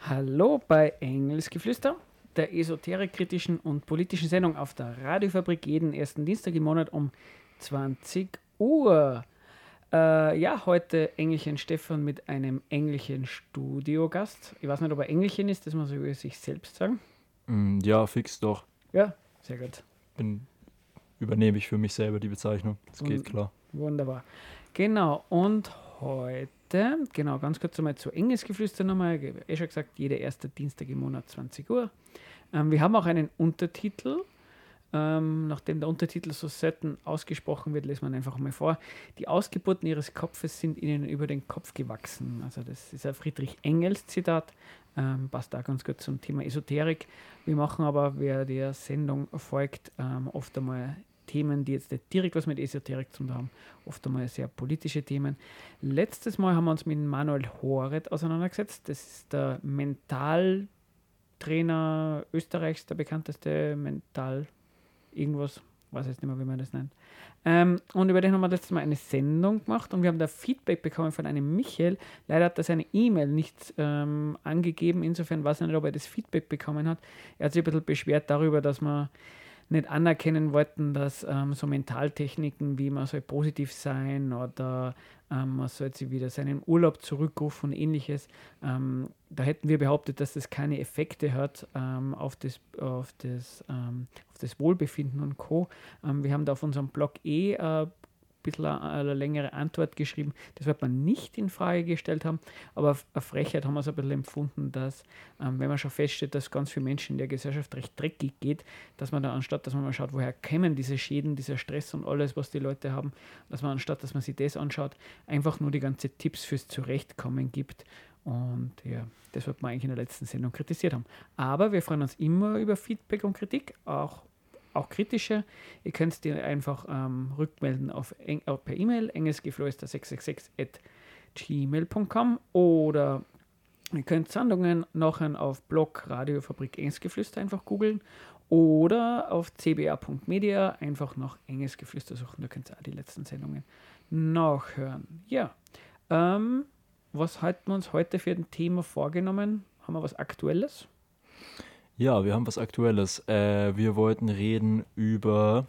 Hallo bei Engelsgeflüster, der esoterikkritischen und politischen Sendung auf der Radiofabrik jeden ersten Dienstag im Monat um 20 Uhr. Äh, ja, heute Engelchen Stefan mit einem Engelchen Studiogast. Ich weiß nicht, ob er Engelchen ist, das muss er über sich selbst sagen. Mm, Ja, fix doch. Ja, sehr gut. Bin, übernehme ich für mich selber die Bezeichnung. Das geht klar. Wunderbar. Genau, und heute, genau, ganz kurz einmal zu Engelsgeflüster nochmal. Ich habe eh schon gesagt, jeder erste Dienstag im Monat 20 Uhr. Ähm, wir haben auch einen Untertitel. Ähm, nachdem der Untertitel so selten ausgesprochen wird, lesen wir ihn einfach mal vor. Die Ausgeburten ihres Kopfes sind ihnen über den Kopf gewachsen. Also das ist ein Friedrich Engels Zitat. Ähm, passt da ganz gut zum Thema Esoterik. Wir machen aber, wer der Sendung folgt, ähm, oft einmal Themen, die jetzt nicht direkt was mit Esoterik zu tun haben, oft einmal sehr politische Themen. Letztes Mal haben wir uns mit Manuel Horet auseinandergesetzt. Das ist der Mentaltrainer Österreichs, der bekannteste Mental irgendwas, weiß jetzt nicht mehr, wie man das nennt. Ähm, und über den haben wir letztes Mal eine Sendung gemacht und wir haben da Feedback bekommen von einem Michael. Leider hat er seine E-Mail nicht ähm, angegeben, insofern weiß ich nicht, ob er das Feedback bekommen hat. Er hat sich ein bisschen beschwert darüber, dass wir nicht anerkennen wollten, dass ähm, so Mentaltechniken wie man soll positiv sein oder ähm, man soll sich wieder seinen Urlaub zurückrufen und ähnliches, ähm, da hätten wir behauptet, dass das keine Effekte hat ähm, auf, das, auf, das, ähm, auf das Wohlbefinden und Co. Ähm, wir haben da auf unserem Blog eh äh, bisschen eine, eine längere Antwort geschrieben. Das wird man nicht in Frage gestellt haben, aber auf- Frechheit haben wir es ein bisschen empfunden, dass, ähm, wenn man schon feststellt, dass ganz viele Menschen in der Gesellschaft recht dreckig geht, dass man da anstatt, dass man mal schaut, woher kämen diese Schäden, dieser Stress und alles, was die Leute haben, dass man anstatt, dass man sich das anschaut, einfach nur die ganzen Tipps fürs Zurechtkommen gibt. Und ja, das wird man eigentlich in der letzten Sendung kritisiert haben. Aber wir freuen uns immer über Feedback und Kritik, auch, auch kritische. Ihr könnt dir einfach ähm, rückmelden auf, eng, auf per E-Mail engelsgeflüster666 at gmail.com oder Ihr könnt Sendungen nachher auf Blog Radiofabrik Engelsgeflüster einfach googeln oder auf cba.media einfach nach Engelsgeflüster suchen. Da könnt ihr auch die letzten Sendungen nachhören. Ja, ähm, was halten wir uns heute für ein Thema vorgenommen? Haben wir was Aktuelles? Ja, wir haben was Aktuelles. Äh, wir wollten reden über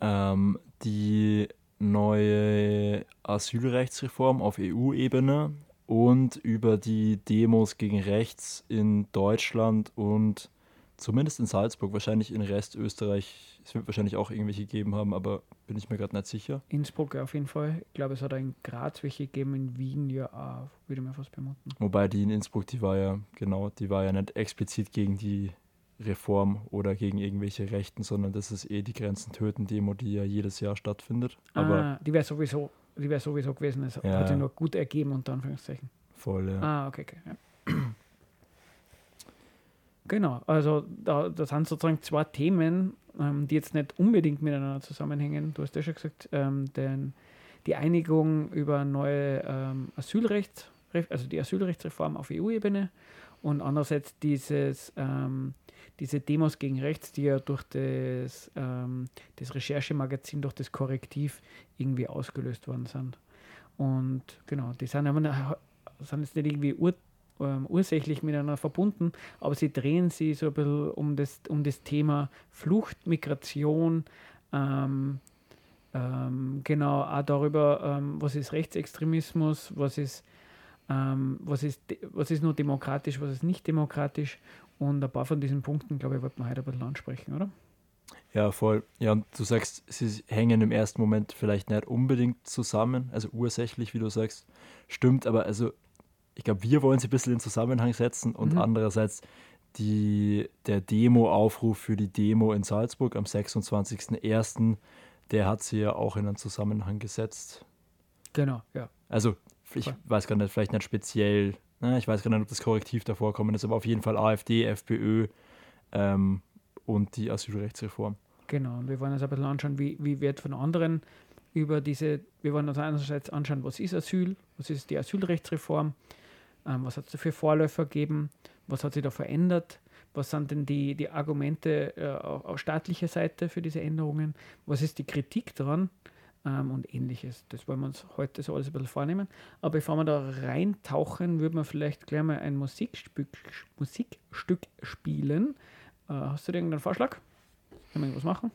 ähm, die neue Asylrechtsreform auf EU-Ebene und über die Demos gegen rechts in Deutschland und zumindest in Salzburg, wahrscheinlich in Rest Österreich. Es wird wahrscheinlich auch irgendwelche gegeben haben, aber bin ich mir gerade nicht sicher. Innsbruck auf jeden Fall. Ich glaube, es hat auch in Graz welche gegeben, in Wien ja auch, würde ich mir fast vermuten. Wobei die in Innsbruck, die war ja, genau, die war ja nicht explizit gegen die Reform oder gegen irgendwelche Rechten, sondern das ist eh die Grenzen töten Demo, die ja jedes Jahr stattfindet. Aber ah, die wäre sowieso, die wäre sowieso gewesen. Es Ja. hat sich nur gut ergeben, unter Anführungszeichen. voll, ja. Ah, okay, okay. Ja. Genau, also da, das sind sozusagen zwei Themen, ähm, die jetzt nicht unbedingt miteinander zusammenhängen. Du hast ja schon gesagt, ähm, denn die Einigung über neue ähm, Asylrecht, also die Asylrechtsreform auf EU-Ebene und andererseits dieses, ähm, diese Demos gegen rechts, die ja durch das, ähm, das Recherchemagazin, durch das Korrektiv irgendwie ausgelöst worden sind. Und genau, die sind, sind jetzt nicht irgendwie ähm, ursächlich miteinander verbunden, aber sie drehen sich so ein bisschen um das, um das Thema Flucht, Migration, ähm, ähm, genau, auch darüber, ähm, was ist Rechtsextremismus, was ist, ähm, was, ist, was ist nur demokratisch, was ist nicht demokratisch. Und ein paar von diesen Punkten, glaube ich, wollten wir heute ein bisschen ansprechen, oder? Ja, voll. Ja, und du sagst, sie hängen im ersten Moment vielleicht nicht unbedingt zusammen, also ursächlich, wie du sagst. Stimmt, aber also ich glaube, wir wollen sie ein bisschen in Zusammenhang setzen und Mhm. andererseits die, der Demo-Aufruf für die Demo in Salzburg am 26.01., der hat sie ja auch in einen Zusammenhang gesetzt. Genau, ja. Also ich Voll. weiß gar nicht, vielleicht nicht speziell, ne, ich weiß gar nicht, ob das Korrektiv davor kommen ist, aber auf jeden Fall AfD, FPÖ ähm, und die Asylrechtsreform. Genau, und wir wollen uns ein bisschen anschauen, wie, wie wird von anderen über diese, wir wollen uns einerseits anschauen, was ist Asyl, was ist die Asylrechtsreform, ähm, was hat es für Vorläufer gegeben, was hat sich da verändert, was sind denn die, die Argumente äh, auf staatlicher Seite für diese Änderungen, was ist die Kritik daran ähm, und ähnliches. Das wollen wir uns heute so alles ein bisschen vornehmen. Aber bevor wir da reintauchen, würden wir vielleicht gleich mal ein Musikstück, Musikstück spielen. Äh, hast du irgendeinen Vorschlag? Können wir irgendwas machen?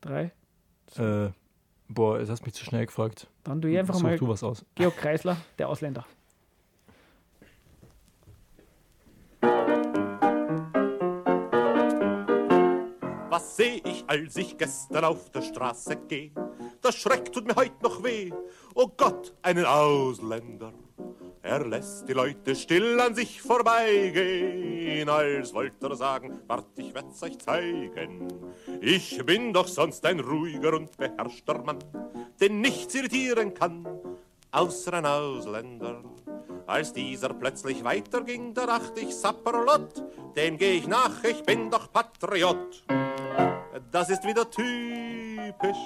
Drei? Äh, boah, jetzt hast du mich zu schnell gefragt. Dann du einfach Such mal du was aus. Georg Kreisler, der Ausländer. Was seh ich, als ich gestern auf der Straße geh? Der Schreck tut mir heut noch weh. Oh Gott, einen Ausländer. Er lässt die Leute still an sich vorbeigehen, als wollte er sagen, wart, ich werd's euch zeigen. Ich bin doch sonst ein ruhiger und beherrschter Mann, den nichts irritieren kann, außer ein Ausländer. Als dieser plötzlich weiterging, da dachte ich, Sapperlot, dem geh ich nach, ich bin doch Patriot. Das ist wieder typisch.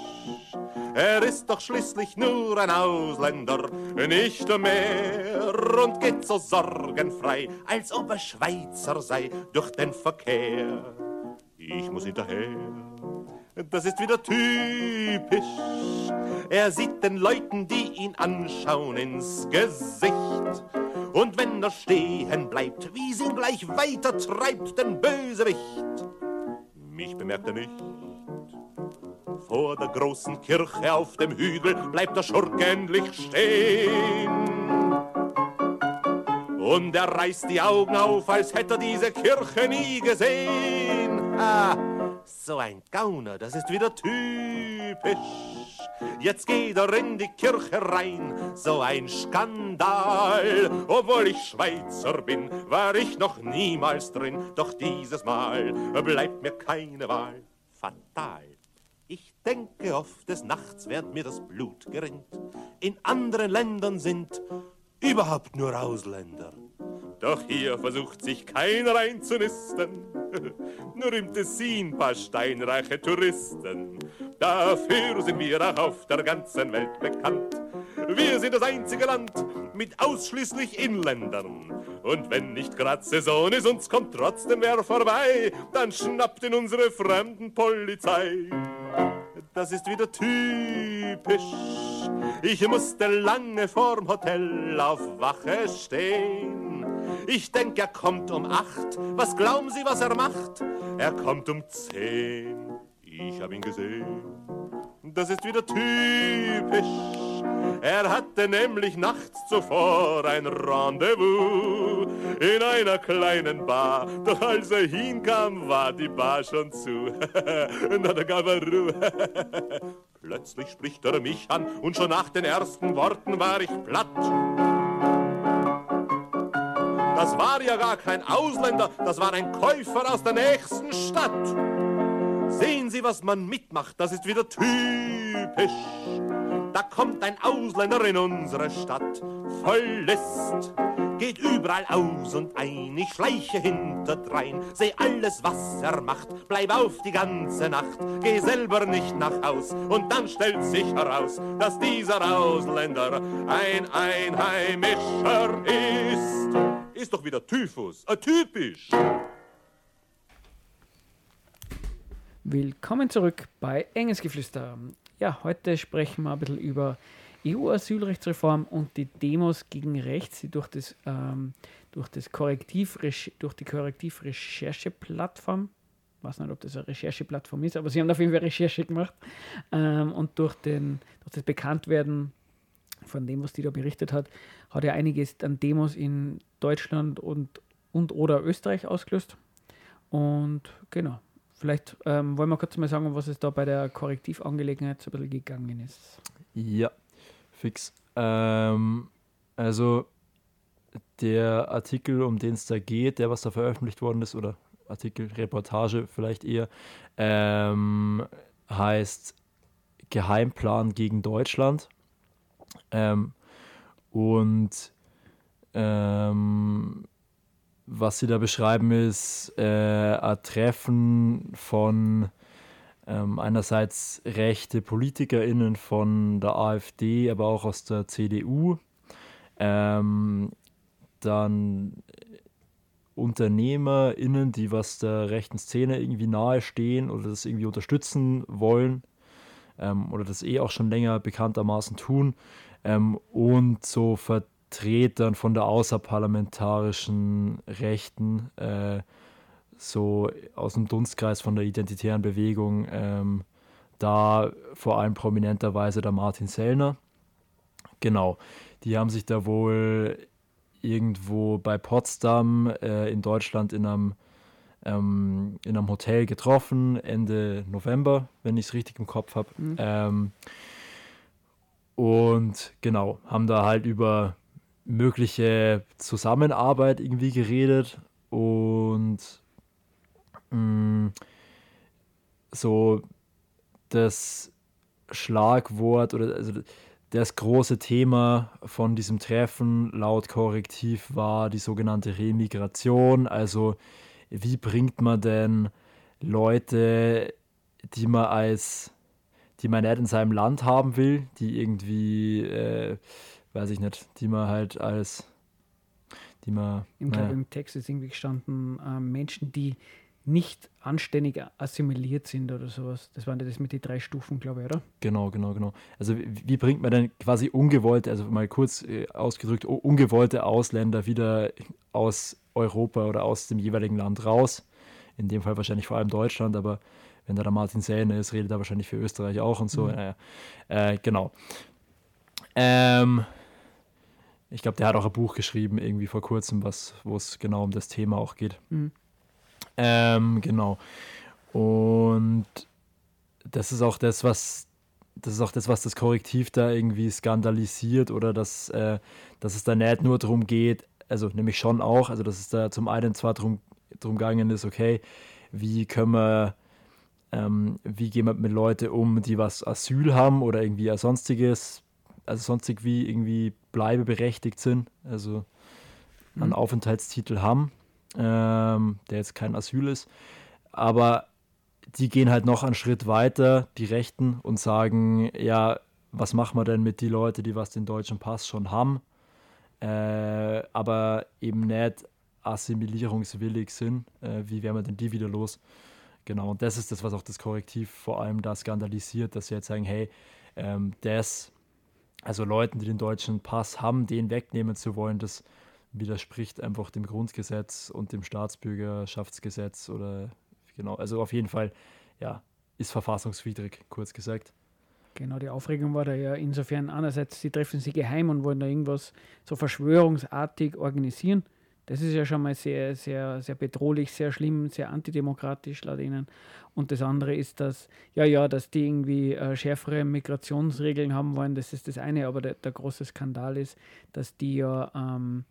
Er ist doch schließlich nur ein Ausländer, nicht mehr und geht so sorgenfrei, als ob er Schweizer sei durch den Verkehr. Ich muss hinterher. Das ist wieder typisch. Er sieht den Leuten, die ihn anschauen, ins Gesicht. Und wenn er stehen bleibt, wie sie ihn gleich weiter treibt, den Bösewicht. Mich bemerkt er nicht. Vor der großen Kirche auf dem Hügel bleibt der Schurke endlich stehen. Und er reißt die Augen auf, als hätte er diese Kirche nie gesehen. Ah, so ein Gauner, das ist wieder typisch. Jetzt geht er in die Kirche rein, so ein Skandal. Obwohl ich Schweizer bin, war ich noch niemals drin. Doch dieses Mal bleibt mir keine Wahl. Fatal. Ich denke oft, des Nachts wird mir das Blut gerinnt. In anderen Ländern sind überhaupt nur Ausländer. Doch hier versucht sich keiner einzunisten. Nur im Tessin paar steinreiche Touristen. Dafür sind wir auch auf der ganzen Welt bekannt. Wir sind das einzige Land mit ausschließlich Inländern. Und wenn nicht grad Saison ist, uns kommt trotzdem wer vorbei, dann schnappt ihn unsere Fremdenpolizei. Das ist wieder typisch. Ich musste lange vorm Hotel auf Wache stehen. Ich denk, er kommt um acht. Was glauben Sie, was er macht? Er kommt um zehn. Ich hab ihn gesehen. Das ist wieder typisch. Er hatte nämlich nachts zuvor ein Rendezvous in einer kleinen Bar. Doch als er hinkam, war die Bar schon zu. Na, da gab er Ruhe. Plötzlich spricht er mich an und schon nach den ersten Worten war ich platt. Das war ja gar kein Ausländer, das war ein Käufer aus der nächsten Stadt. Sehen Sie, was man mitmacht, das ist wieder typisch. Da kommt ein Ausländer in unsere Stadt, voll List, geht überall aus und ein, ich schleiche hinterdrein, seh alles, was er macht, bleib auf die ganze Nacht, geh selber nicht nach Haus und dann stellt sich heraus, dass dieser Ausländer ein Einheimischer ist. Ist doch wieder Typhus, äh, typisch. Willkommen zurück bei Engelsgeflüster. Ja, heute sprechen wir ein bisschen über EU-Asylrechtsreform und die Demos gegen rechts, die durch, das, ähm, durch, das Korrektiv, durch die Korrektiv-Recherche-Plattform, ich weiß nicht, ob das eine Rechercheplattform ist, aber sie haben auf jeden Fall Recherche gemacht ähm, und durch, den, durch das Bekanntwerden von dem, was die da berichtet hat, hat ja einiges an Demos in Deutschland und, und oder Österreich ausgelöst. Und genau, Vielleicht ähm, wollen wir kurz mal sagen, was es da bei der Korrektivangelegenheit so ein bisschen gegangen ist. Ja, fix. Ähm, also der Artikel, um den es da geht, der was da veröffentlicht worden ist, oder Artikel, Reportage vielleicht eher, ähm, heißt Geheimplan gegen Deutschland. Ähm, und ähm, was sie da beschreiben, ist äh, ein Treffen von ähm, einerseits rechte PolitikerInnen von der AfD, aber auch aus der CDU. Ähm, dann UnternehmerInnen, die was der rechten Szene irgendwie nahestehen oder das irgendwie unterstützen wollen ähm, oder das eh auch schon länger bekanntermaßen tun ähm, und so Vertretern von der außerparlamentarischen Rechten, äh, so aus dem Dunstkreis von der identitären Bewegung, ähm, da vor allem prominenterweise der Martin Sellner. Genau, die haben sich da wohl irgendwo bei Potsdam äh, in Deutschland in einem, ähm, in einem Hotel getroffen, Ende November, wenn ich es richtig im Kopf habe. Mhm. Ähm, und genau, haben da halt über mögliche Zusammenarbeit irgendwie geredet und mh, mm, so das Schlagwort oder also das große Thema von diesem Treffen laut Korrektiv war die sogenannte Remigration. Also wie bringt man denn Leute, die man als, die man nicht in seinem Land haben will, die irgendwie, äh, weiß ich nicht, die man halt als, die man. Im, naja. Im Text ist irgendwie gestanden, äh, Menschen, die nicht anständig assimiliert sind oder sowas. Das waren ja das mit den drei Stufen, glaube ich, oder? Genau, genau, genau. Also wie, wie bringt man denn quasi ungewollte, also mal kurz äh, ausgedrückt, ungewollte Ausländer wieder aus Europa oder aus dem jeweiligen Land raus? In dem Fall wahrscheinlich vor allem Deutschland, aber wenn da der Martin Sähne ist, redet er wahrscheinlich für Österreich auch und so. Mhm. Naja, äh, genau. Ähm, ich glaube, der hat auch ein Buch geschrieben, irgendwie vor kurzem, wo es genau um das Thema auch geht. Mhm. Ähm, genau. Und das ist auch das, was das ist auch das, was das Korrektiv da irgendwie skandalisiert oder dass, äh, dass es da nicht nur darum geht, also nämlich schon auch, also dass es da zum einen zwar darum drum gegangen ist, okay, wie können wir, ähm, wie gehen wir mit Leuten um, die was Asyl haben oder irgendwie als sonstiges, also sonstig wie irgendwie bleibeberechtigt sind, also einen mhm. Aufenthaltstitel haben ähm, der jetzt kein Asyl ist. Aber die gehen halt noch einen Schritt weiter, die Rechten, und sagen, ja, was machen wir denn mit den Leuten, die was den deutschen Pass schon haben, äh, aber eben nicht assimilierungswillig sind, äh, wie werden wir denn die wieder los? Genau, und das ist das, was auch das Korrektiv vor allem da skandalisiert, dass sie jetzt sagen, hey, ähm, das, also Leuten, die den deutschen Pass haben, den wegnehmen zu wollen, das widerspricht einfach dem Grundgesetz und dem Staatsbürgerschaftsgesetz oder genau, also auf jeden Fall, ja, ist verfassungswidrig, kurz gesagt. Genau, die Aufregung war da ja insofern einerseits, sie treffen sich geheim und wollen da irgendwas so verschwörungsartig organisieren. Das ist ja schon mal sehr, sehr, sehr bedrohlich, sehr schlimm, sehr antidemokratisch laut ihnen. Und das andere ist, dass, ja, ja, dass die irgendwie äh, schärfere Migrationsregeln haben wollen, das ist das eine, aber der, der große Skandal ist, dass die ja ähm,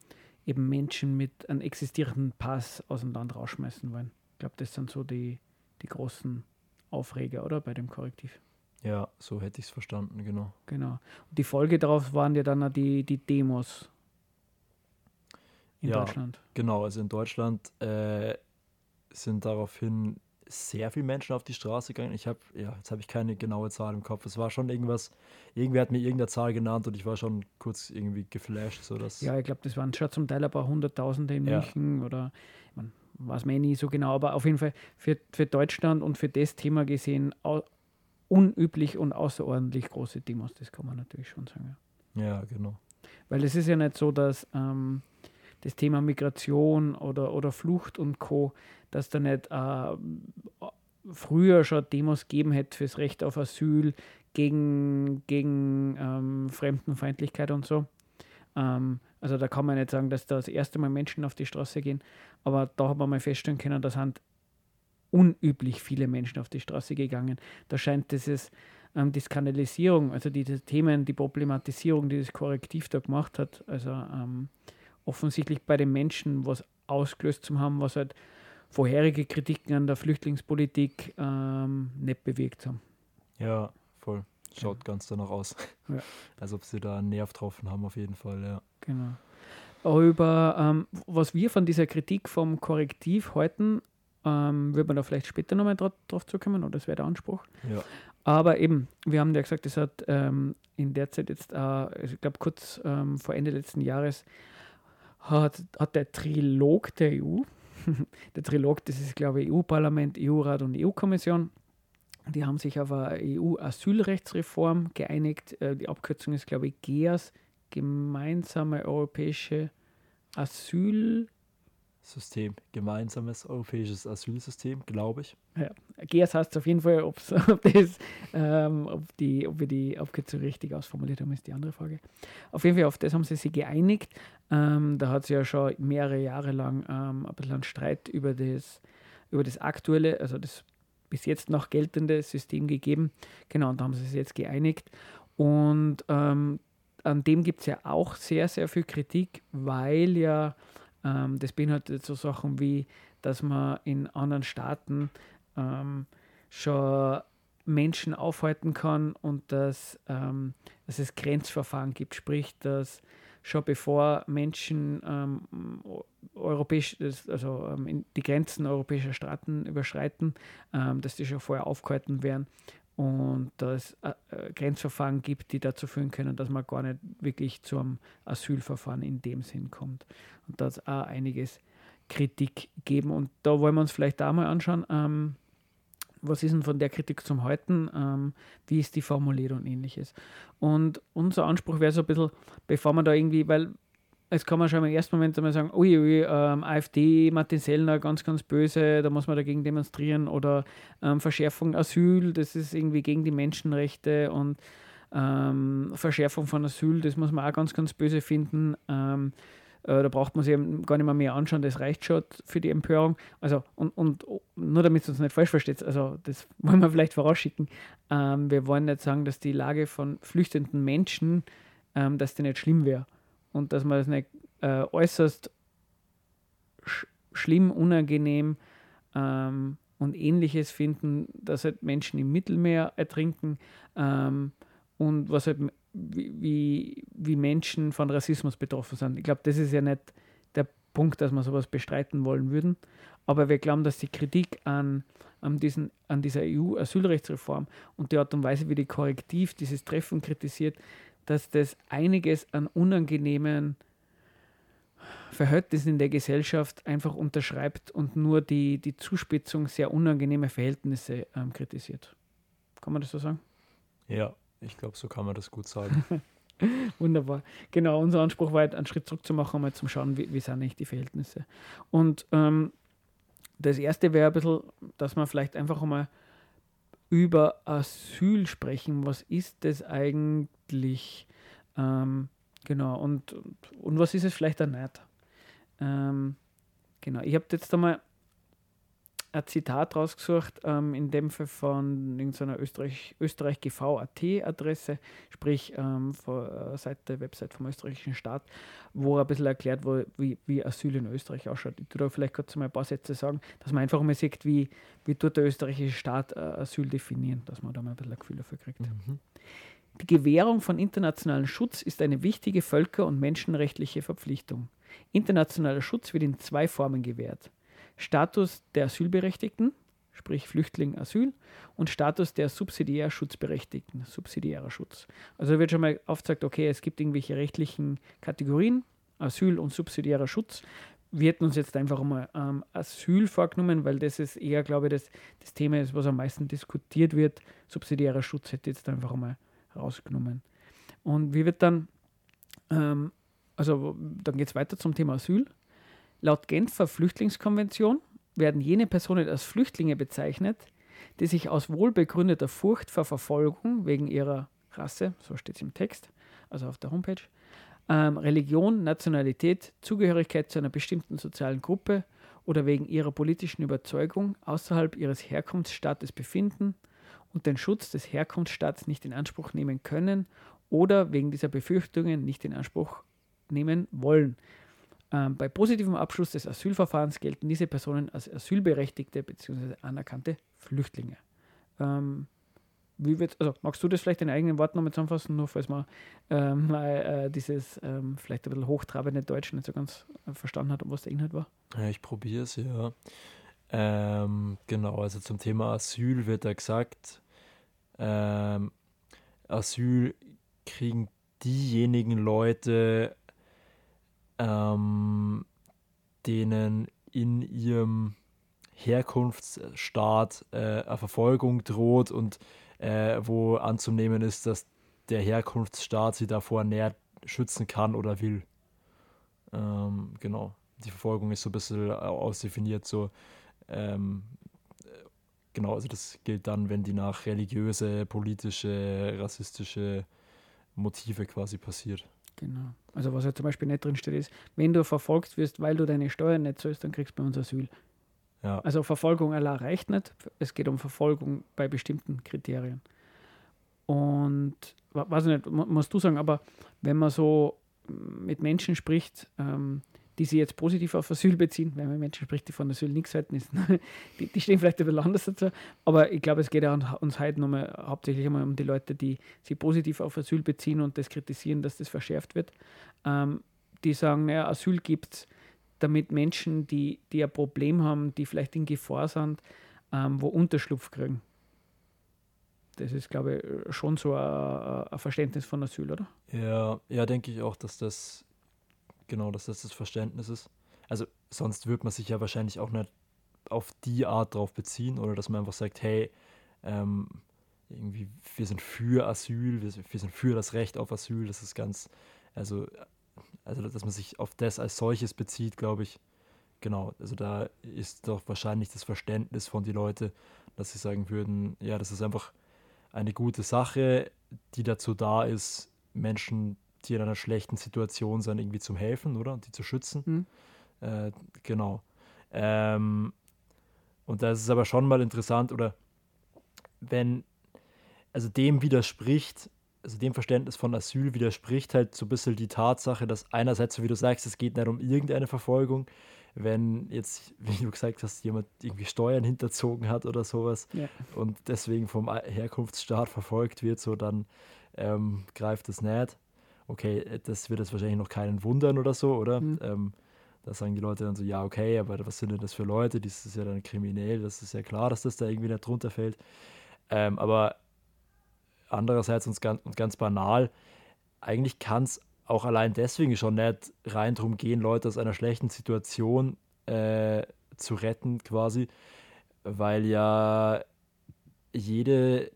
eben Menschen mit einem existierenden Pass aus dem Land rausschmeißen wollen. Ich glaube, das sind so die, die großen Aufreger, oder? Bei dem Korrektiv. Ja, so hätte ich es verstanden, genau. Genau. Und die Folge darauf waren ja dann auch die, die Demos in ja, Deutschland. Genau, also in Deutschland äh, sind daraufhin sehr viele Menschen auf die Straße gegangen. Ich habe, ja, jetzt habe ich keine genaue Zahl im Kopf. Es war schon irgendwas, irgendwer hat mir irgendeine Zahl genannt und ich war schon kurz irgendwie geflasht. So dass ja, ich glaube, das waren schon zum Teil ein paar Hunderttausende in ja. München oder man weiß mir nie so genau, aber auf jeden Fall für, für Deutschland und für das Thema gesehen unüblich und außerordentlich große Demos, das kann man natürlich schon sagen. Ja, ja genau. Weil es ist ja nicht so, dass ähm, das Thema Migration oder, oder Flucht und Co., dass da nicht äh, früher schon Demos geben hätte fürs Recht auf Asyl, gegen, gegen ähm, Fremdenfeindlichkeit und so. Ähm, also da kann man nicht sagen, dass da das erste Mal Menschen auf die Straße gehen, aber da hat man mal feststellen können, da sind unüblich viele Menschen auf die Straße gegangen. Da scheint dieses ähm, die Skandalisierung, also diese Themen, die Problematisierung, die das Korrektiv da gemacht hat, also ähm, offensichtlich bei den Menschen was ausgelöst zu haben, was halt vorherige Kritiken an der Flüchtlingspolitik ähm, nicht bewegt haben. Ja, voll. Schaut ja. ganz danach aus. Ja. Als ob sie da einen Nerv getroffen haben, auf jeden Fall, ja. Genau. Über ähm, was wir von dieser Kritik vom Korrektiv halten, ähm, wird man da vielleicht später nochmal drauf, drauf zukommen, oder das wäre der Anspruch. Ja. Aber eben, wir haben ja gesagt, es hat ähm, in der Zeit jetzt, äh, ich glaube kurz ähm, vor Ende letzten Jahres, hat, hat der Trilog der EU, der Trilog, das ist, glaube ich, EU-Parlament, EU-Rat und EU-Kommission, die haben sich auf eine EU-Asylrechtsreform geeinigt. Äh, die Abkürzung ist, glaube ich, GEAS, gemeinsame europäische Asyl. System, gemeinsames europäisches Asylsystem, glaube ich. Ja, GEAS heißt auf jeden Fall, ob, das, ähm, ob, die, ob wir die Abkürzung richtig ausformuliert haben, ist die andere Frage. Auf jeden Fall, auf das haben sie sich geeinigt. Ähm, da hat es ja schon mehrere Jahre lang ähm, ein bisschen Streit über das, über das aktuelle, also das bis jetzt noch geltende System gegeben. Genau, und da haben sie sich jetzt geeinigt. Und ähm, an dem gibt es ja auch sehr, sehr viel Kritik, weil ja ähm, das beinhaltet so Sachen wie, dass man in anderen Staaten ähm, schon Menschen aufhalten kann und dass, ähm, dass es Grenzverfahren gibt, sprich, dass schon bevor Menschen ähm, europäisch, also ähm, die Grenzen europäischer Staaten überschreiten, ähm, dass die schon vorher aufgehalten werden und dass es äh, äh, Grenzverfahren gibt, die dazu führen können, dass man gar nicht wirklich zum Asylverfahren in dem Sinn kommt. Und da ist auch einiges Kritik geben. Und da wollen wir uns vielleicht auch mal anschauen, ähm, was ist denn von der Kritik zum Halten, ähm, wie ist die Formulierung und ähnliches. Und unser Anspruch wäre so ein bisschen, bevor man da irgendwie, weil Jetzt kann man schon im ersten Moment einmal sagen, ui, ähm, AfD, Martin Sellner, ganz, ganz böse, da muss man dagegen demonstrieren oder ähm, Verschärfung Asyl, das ist irgendwie gegen die Menschenrechte und ähm, Verschärfung von Asyl, das muss man auch ganz, ganz böse finden. Ähm, äh, da braucht man sich gar nicht mehr, mehr anschauen, das reicht schon für die Empörung. Also, und, und nur damit es uns nicht falsch versteht, also das wollen wir vielleicht vorausschicken. Ähm, wir wollen nicht sagen, dass die Lage von flüchtenden Menschen, ähm, dass die nicht schlimm wäre und dass man es nicht äh, äußerst sch schlimm, unangenehm ähm, und ähnliches finden, dass halt Menschen im Mittelmeer ertrinken ähm, und was halt wie, wie Menschen von Rassismus betroffen sind. Ich glaube, das ist ja nicht der Punkt, dass wir sowas bestreiten wollen würden. Aber wir glauben, dass die Kritik an, an, diesen, an dieser EU-Asylrechtsreform und die Art und Weise, wie die korrektiv dieses Treffen kritisiert, dass das einiges an unangenehmen Verhältnissen in der Gesellschaft einfach unterschreibt und nur die, die Zuspitzung sehr unangenehmer Verhältnisse ähm, kritisiert. Kann man das so sagen? Ja, ich glaube, so kann man das gut sagen. Wunderbar. Genau, unser Anspruch war, einen Schritt zurück zu machen, mal zum Schauen, wie, wie sind eigentlich die Verhältnisse. Und ähm, das erste wäre ein bisschen, dass man vielleicht einfach einmal über Asyl sprechen. Was ist das eigentlich? Ähm, genau, und, und was ist es vielleicht auch nicht? Ähm, genau, ich habe jetzt einmal ein Zitat rausgesucht, ähm, in dem Fall von irgendeiner Österreich, Österreich GV.at-Adresse, sprich ähm, von, äh, Seite, der Website vom österreichischen Staat, wo er ein bisschen erklärt, wo, wie, wie Asyl in Österreich ausschaut. Ich tue da vielleicht kurz mal ein paar Sätze sagen, dass man einfach mal sieht, wie, wie tut der österreichische Staat äh, Asyl definieren, dass man da mal ein bisschen ein Gefühl dafür kriegt. Mhm. Die Gewährung von internationalem Schutz ist eine wichtige völker- und menschenrechtliche Verpflichtung. Internationaler Schutz wird in zwei Formen gewährt. Status der Asylberechtigten, sprich Flüchtling, Asyl, und Status der subsidiär Schutzberechtigten, subsidiärer Schutz. Also wird schon mal aufgezeigt, okay, es gibt irgendwelche rechtlichen Kategorien, Asyl und subsidiärer Schutz. Wir hätten uns jetzt einfach mal ähm, Asyl vorgenommen, weil das ist eher, glaube ich, das, das Thema ist, was am meisten diskutiert wird. Subsidiärer Schutz hätte jetzt einfach mal rausgenommen. Und wie wird dann, ähm, also dann geht es weiter zum Thema Asyl. Laut Genfer Flüchtlingskonvention werden jene Personen als Flüchtlinge bezeichnet, die sich aus wohlbegründeter Furcht vor Verfolgung wegen ihrer Rasse, so steht es im Text, also auf der Homepage, ähm, Religion, Nationalität, Zugehörigkeit zu einer bestimmten sozialen Gruppe oder wegen ihrer politischen Überzeugung außerhalb ihres Herkunftsstaates befinden und den Schutz des Herkunftsstaats nicht in Anspruch nehmen können oder wegen dieser Befürchtungen nicht in Anspruch nehmen wollen. Ähm, bei positivem Abschluss des Asylverfahrens gelten diese Personen als asylberechtigte bzw. anerkannte Flüchtlinge. Ähm, wie wird, also magst du das vielleicht in eigenen Worten nochmal zusammenfassen, nur falls man ähm, äh, dieses ähm, vielleicht ein bisschen hochtrabende Deutsch nicht so ganz äh, verstanden hat, was der Inhalt war? Ja, ich probiere es, ja. Ähm, genau, also zum Thema Asyl wird da gesagt, ähm, Asyl kriegen diejenigen Leute ähm, denen in ihrem Herkunftsstaat äh, eine Verfolgung droht und äh, wo anzunehmen ist, dass der Herkunftsstaat sie davor näher schützen kann oder will. Ähm, genau. Die Verfolgung ist so ein bisschen ausdefiniert, so ähm, genau, also das gilt dann, wenn die nach religiöse, politische, rassistische Motive quasi passiert. Genau. Also was ja zum Beispiel nicht drin steht, ist, wenn du verfolgt wirst, weil du deine Steuern nicht zahlst, dann kriegst du bei uns Asyl. Ja. Also Verfolgung allein reicht nicht. Es geht um Verfolgung bei bestimmten Kriterien. Und weiß ich nicht, musst du sagen, aber wenn man so mit Menschen spricht, ähm, die sich jetzt positiv auf Asyl beziehen, wenn man Menschen spricht, die von Asyl nichts halten, ist, die, die, stehen vielleicht ein bisschen anders dazu. Aber ich glaube, es geht ja uns heute nochmal hauptsächlich einmal um die Leute, die sich positiv auf Asyl beziehen und das kritisieren, dass das verschärft wird. Ähm, die sagen, naja, Asyl gibt es, damit Menschen, die, die ein Problem haben, die vielleicht in Gefahr sind, ähm, wo Unterschlupf kriegen. Das ist, glaube ich, schon so ein, ein Verständnis von Asyl, oder? Ja, ja, denke ich auch, dass das genau, dass das das Verständnis ist. Also sonst würde man sich ja wahrscheinlich auch nicht auf die Art drauf beziehen oder dass man einfach sagt, hey, ähm, irgendwie, wir sind für Asyl, wir, wir sind für das Recht auf Asyl, das ist ganz, also, also dass man sich auf das als solches bezieht, glaube ich, genau, also da ist doch wahrscheinlich das Verständnis von die Leute, dass sie sagen würden, ja, das ist einfach eine gute Sache, die dazu da ist, Menschen, die in einer schlechten Situation sind, irgendwie zum helfen, oder? Die zu schützen. Mhm. Äh, genau. Ähm, und da ist es aber schon mal interessant, oder wenn, also dem widerspricht, also dem Verständnis von Asyl widerspricht halt so ein bisschen die Tatsache, dass einerseits, so wie du sagst, es geht nicht um irgendeine Verfolgung, wenn jetzt, wie du gesagt hast, jemand irgendwie Steuern hinterzogen hat oder sowas ja. und deswegen vom Herkunftsstaat verfolgt wird, so dann ähm, greift es nicht. Okay, das wird es wahrscheinlich noch keinen wundern oder so, oder? Mhm. Ähm, da sagen die Leute dann so, ja, okay, aber was sind denn das für Leute? Das ist ja dann kriminell, das ist ja klar, dass das da irgendwie nicht drunter fällt. Ähm, aber andererseits und ganz, und ganz banal, eigentlich kann es auch allein deswegen schon nicht rein drum gehen, Leute aus einer schlechten Situation äh, zu retten, quasi, weil ja jede,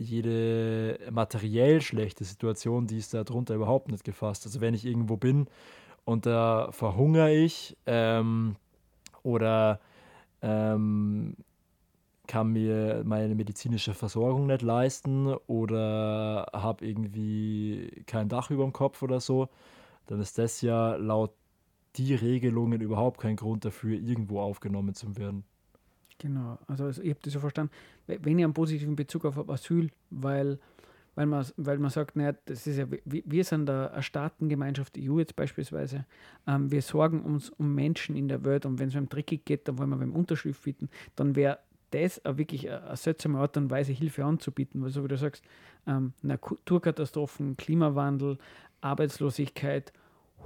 jede materiell schlechte Situation, die ist da drunter überhaupt nicht gefasst. Also wenn ich irgendwo bin und da verhungere ich ähm, oder ähm, kann mir meine medizinische Versorgung nicht leisten oder habe irgendwie kein Dach über dem Kopf oder so, dann ist das ja laut die Regelungen überhaupt kein Grund dafür, irgendwo aufgenommen zu werden. Genau, also, also ich habe das so verstanden, wenn ich einen positiven Bezug auf Asyl, weil, weil, man, weil man sagt, naja, das ist ja, wir sind eine Staatengemeinschaft EU jetzt beispielsweise, ähm, wir sorgen uns um Menschen in der Welt und wenn es einem dreckig geht, dann wollen wir beim Unterschrift bieten, dann wäre das auch wirklich eine seltsame Art und Weise, Hilfe anzubieten. Weil so wie du sagst, ähm, Naturkatastrophen, Klimawandel, Arbeitslosigkeit,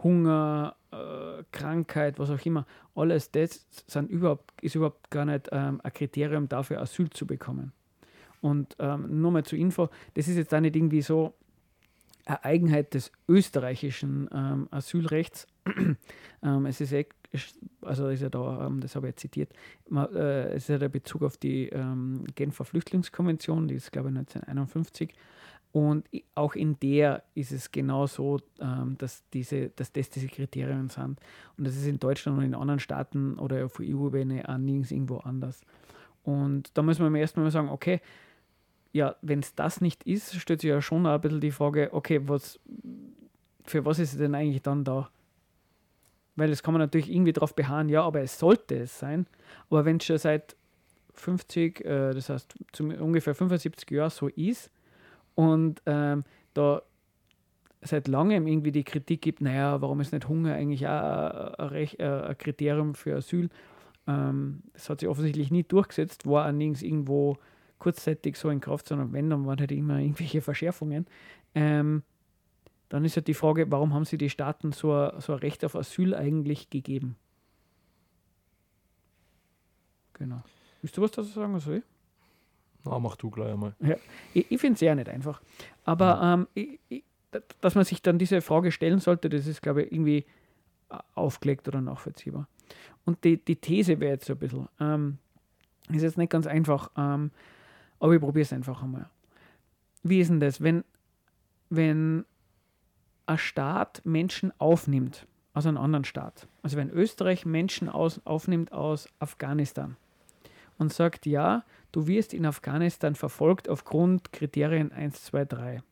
Hunger, äh, Krankheit, was auch immer, alles das sind überhaupt, ist überhaupt gar nicht ähm, ein Kriterium dafür, Asyl zu bekommen. Und ähm, nur mal zur Info, das ist jetzt auch nicht irgendwie so eine Eigenheit des österreichischen ähm, Asylrechts. ähm, es ist eh also ist ja da, ähm, das habe ich zitiert, äh, es ist ja der Bezug auf die ähm, Genfer Flüchtlingskonvention, die ist glaube ich 1951. Und auch in der ist es genau so, ähm, dass, diese, dass das diese Kriterien sind. Und das ist in Deutschland und in anderen Staaten oder auf EU-Ebene auch nirgends irgendwo anders. Und da muss man erstmal sagen, okay, ja, wenn es das nicht ist, stellt sich ja schon ein bisschen die Frage, okay, was, für was ist es denn eigentlich dann da? Weil das kann man natürlich irgendwie darauf beharren, ja, aber es sollte es sein. Aber wenn es schon seit 50, äh, das heißt ungefähr 75 Jahren so ist und ähm, da seit langem irgendwie die Kritik gibt, naja, warum ist nicht Hunger eigentlich auch ein, ein, Kriterium für Asyl? Ähm, das hat sich offensichtlich nie durchgesetzt, war allerdings irgendwo kurzzeitig so in Kraft, sondern wenn, dann waren halt immer irgendwelche Verschärfungen. Ähm, dann ist ja die Frage, warum haben sie die Staaten so ein, so ein Recht auf Asyl eigentlich gegeben? Genau. Willst du was dazu sagen, was soll ich? Na, mach du gleich einmal. Ja, ich, ich finde es ja nicht einfach. Aber ja. ähm, ich, ich, dass man sich dann diese Frage stellen sollte, das ist, glaube ich, irgendwie aufgelegt oder nachvollziehbar. Und die, die These wäre jetzt so ein bisschen, ähm, ist jetzt nicht ganz einfach, ähm, aber ich probiere es einfach einmal. Wie ist denn das, wenn, wenn ein Staat Menschen aufnimmt aus einem anderen Staat, also wenn Österreich Menschen aus, aufnimmt aus Afghanistan und sagt, ja, du wirst in Afghanistan verfolgt aufgrund Kriterien 1, 2, 3,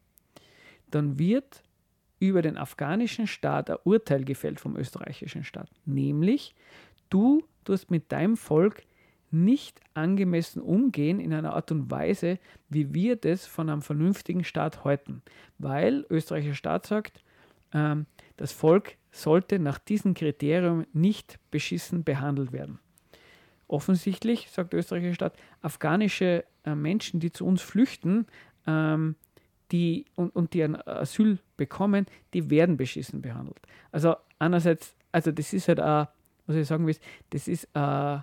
dann wird über den afghanischen Staat ein Urteil gefällt vom österreichischen Staat, nämlich du tust mit deinem Volk nicht angemessen umgehen in einer Art und Weise, wie wir das von einem vernünftigen Staat halten. Weil österreichischer Staat sagt, ähm, das Volk sollte nach diesem Kriterium nicht beschissen behandelt werden. Offensichtlich, sagt der österreichische Staat, afghanische äh, Menschen, die zu uns flüchten ähm, die, und, und die ein Asyl bekommen, die werden beschissen behandelt. Also einerseits, also das ist halt auch, was ich sagen will, das ist äh,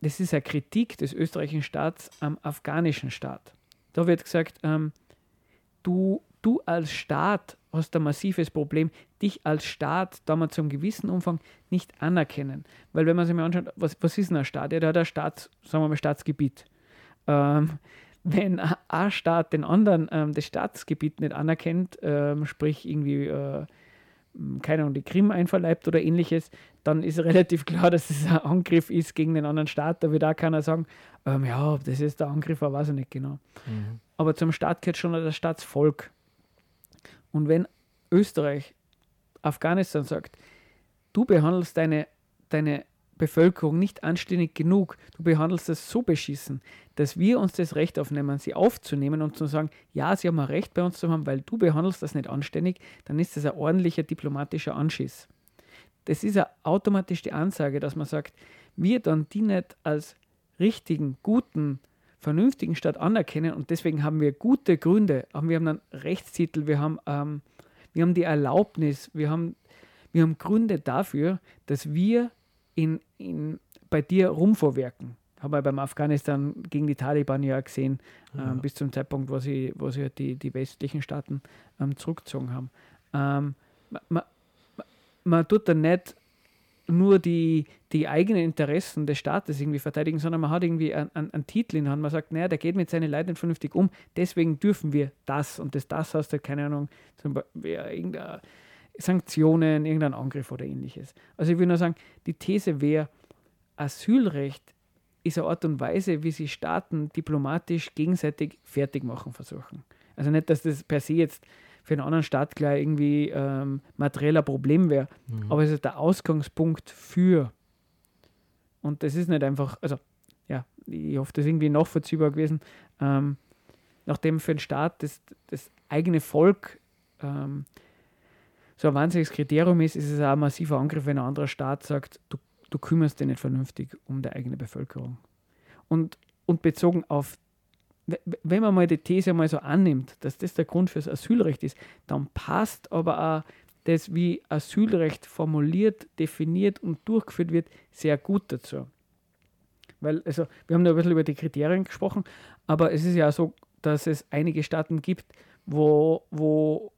das ist eine Kritik des österreichischen Staats am afghanischen Staat. Da wird gesagt, ähm, du, du als Staat hast ein massives Problem, dich als Staat da mal zum gewissen Umfang nicht anerkennen. Weil wenn man sich mal anschaut, was, was ist denn ein Staat? Ja, der hat ein Staats, sagen wir mal, Staatsgebiet. Ähm, wenn ein Staat den anderen ähm, das Staatsgebiet nicht anerkennt, ähm, sprich irgendwie äh, keine Ahnung, die Krim einverleibt oder ähnliches, dann ist relativ klar, dass es ein Angriff ist gegen den anderen Staat. Da wird auch keiner sagen, ähm, ja, das ist der Angriff, aber weiß ich nicht genau. Mhm. Aber zum Staat gehört schon das Staatsvolk. Und wenn Österreich, Afghanistan sagt, du behandelst deine, deine Bevölkerung nicht anständig genug. Du behandelst es so beschissen, dass wir uns das Recht aufnehmen, sie aufzunehmen und zu sagen, ja, sie haben ein Recht bei uns zu haben, weil du behandelst das nicht anständig, dann ist das ein ordentlicher diplomatischer Anschiss. Das ist ja automatisch die Ansage, dass man sagt, wir dann die nicht als richtigen, guten, vernünftigen Staat anerkennen und deswegen haben wir gute Gründe, wir haben einen Rechtstitel, wir haben, ähm, wir haben die Erlaubnis, wir haben, wir haben Gründe dafür, dass wir in, in, bei dir rumvorwerken. Haben wir beim Afghanistan gegen die Taliban ja gesehen, ja. Ähm, bis zum Zeitpunkt, wo sie, wo sie die, die westlichen Staaten ähm, zurückgezogen haben. Ähm, man, man, man tut dann nicht nur die, die eigenen Interessen des Staates irgendwie verteidigen, sondern man hat irgendwie einen, einen, einen Titel in der Hand. Man sagt, naja, der geht mit seinen Leuten vernünftig um, deswegen dürfen wir das und das, das heißt, halt, keine Ahnung, zum Beispiel irgendein Sanktionen, irgendein Angriff oder ähnliches. Also ich würde nur sagen, die These wäre, Asylrecht ist eine Art und Weise, wie sie Staaten diplomatisch gegenseitig fertig machen versuchen. Also nicht, dass das per se jetzt für einen anderen Staat gleich irgendwie ähm, materieller Problem wäre, mhm. aber es ist der Ausgangspunkt für. Und das ist nicht einfach, also ja, ich hoffe, das ist irgendwie nachvollziehbar gewesen, ähm, nachdem für den Staat das, das eigene Volk ähm, so ein wahnsinniges Kriterium ist, ist es auch ein massiver Angriff, wenn ein anderer Staat sagt, du, du kümmerst dich nicht vernünftig um die eigene Bevölkerung. Und, und bezogen auf, wenn man mal die These mal so annimmt, dass das der Grund fürs Asylrecht ist, dann passt aber auch das, wie Asylrecht formuliert, definiert und durchgeführt wird, sehr gut dazu. Weil, also, wir haben ja ein bisschen über die Kriterien gesprochen, aber es ist ja so, dass es einige Staaten gibt, wo, wo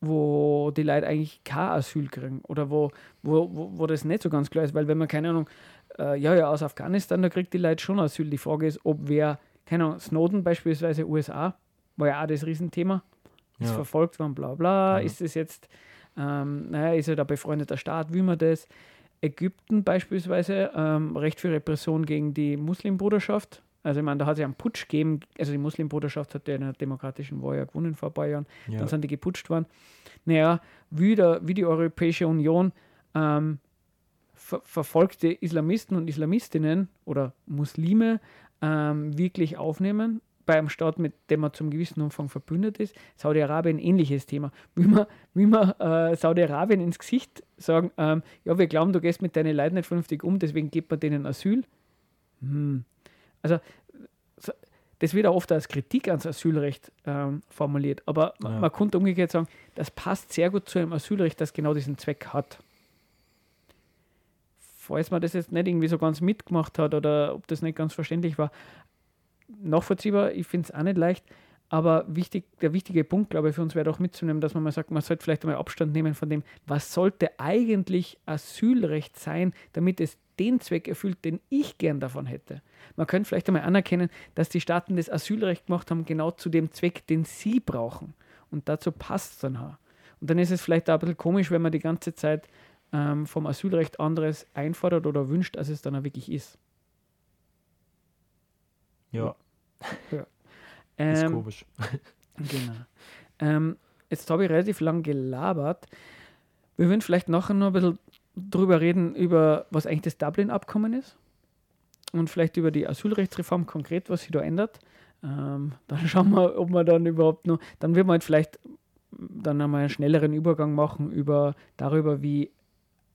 wo die Leute eigentlich kein Asyl kriegen oder wo, wo, wo, wo das nicht so ganz klar ist, weil wenn man, keine Ahnung, äh, ja, ja, aus Afghanistan, da kriegt die Leute schon Asyl. Die Frage ist, ob wer, keine Ahnung, Snowden beispielsweise, USA, war ja auch das Riesenthema, ist ja. verfolgt worden, bla bla, ja. ist es jetzt, ähm, naja, ist er da befreundeter Staat, wie man das? Ägypten beispielsweise, ähm, Recht für Repression gegen die Muslimbruderschaft, also ich meine, da hat es ja einen Putsch gegeben, also die Muslimbruderschaft hat ja in der demokratischen Wahl ja gewonnen vor ein paar Jahren, ja. dann sind die geputscht worden. Naja, wie, der, wie die Europäische Union ähm, ver verfolgte Islamisten und Islamistinnen oder Muslime ähm, wirklich aufnehmen, bei einem Staat, mit dem man zum gewissen Umfang verbündet ist. Saudi-Arabien ähnliches Thema. Wie man, wie man äh, Saudi-Arabien ins Gesicht sagen, ähm, ja, wir glauben, du gehst mit deinen Leuten nicht vernünftig um, deswegen gibt man denen Asyl. Hm. Also das wird auch oft als Kritik ans Asylrecht ähm, formuliert, aber ja. man, man könnte umgekehrt sagen, das passt sehr gut zu einem Asylrecht, das genau diesen Zweck hat. Falls man das jetzt nicht irgendwie so ganz mitgemacht hat oder ob das nicht ganz verständlich war, nachvollziehbar, ich finde es auch nicht leicht, Aber wichtig, der wichtige Punkt, glaube ich, für uns wäre doch mitzunehmen, dass man mal sagt, man sollte vielleicht einmal Abstand nehmen von dem, was sollte eigentlich Asylrecht sein, damit es den Zweck erfüllt, den ich gern davon hätte. Man könnte vielleicht einmal anerkennen, dass die Staaten das Asylrecht gemacht haben, genau zu dem Zweck, den sie brauchen. Und dazu passt es dann auch. Und dann ist es vielleicht auch ein bisschen komisch, wenn man die ganze Zeit ähm, vom Asylrecht anderes einfordert oder wünscht, als es dann auch wirklich ist. Ja, Ja. ist Ähm, komisch. Genau. Ähm, jetzt habe ich relativ lang gelabert. Wir würden vielleicht nachher noch ein bisschen drüber reden, über was eigentlich das Dublin-Abkommen ist und vielleicht über die Asylrechtsreform konkret, was sich da ändert. Ähm, dann schauen wir, ob wir dann überhaupt noch, dann wird man halt vielleicht dann einmal einen schnelleren Übergang machen über darüber, wie,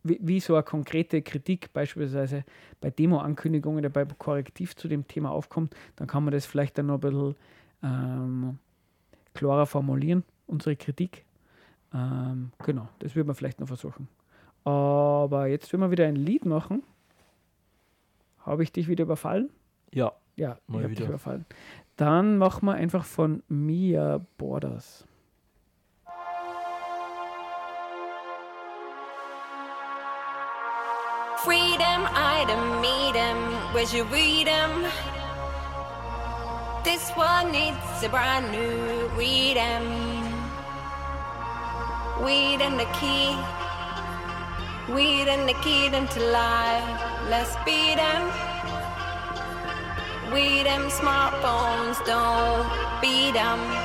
wie, wie so eine konkrete Kritik beispielsweise bei Demo-Ankündigungen oder bei Korrektiv zu dem Thema aufkommt. Dann kann man das vielleicht dann noch ein bisschen ähm, klarer formulieren, unsere Kritik. Ähm, genau, das wird man vielleicht noch versuchen. Aber jetzt will wir wieder ein Lied machen. Habe ich dich wieder überfallen? Ja, Ja, Mal ich habe dich wieder. überfallen. Dann machen wir einfach von Mia Borders. freedom, I don't meet him. Where's your freedom? This one needs a brand new freedom. Weed and the key, weed and the key them to life. Let's beat them. We them smartphones, don't beat them.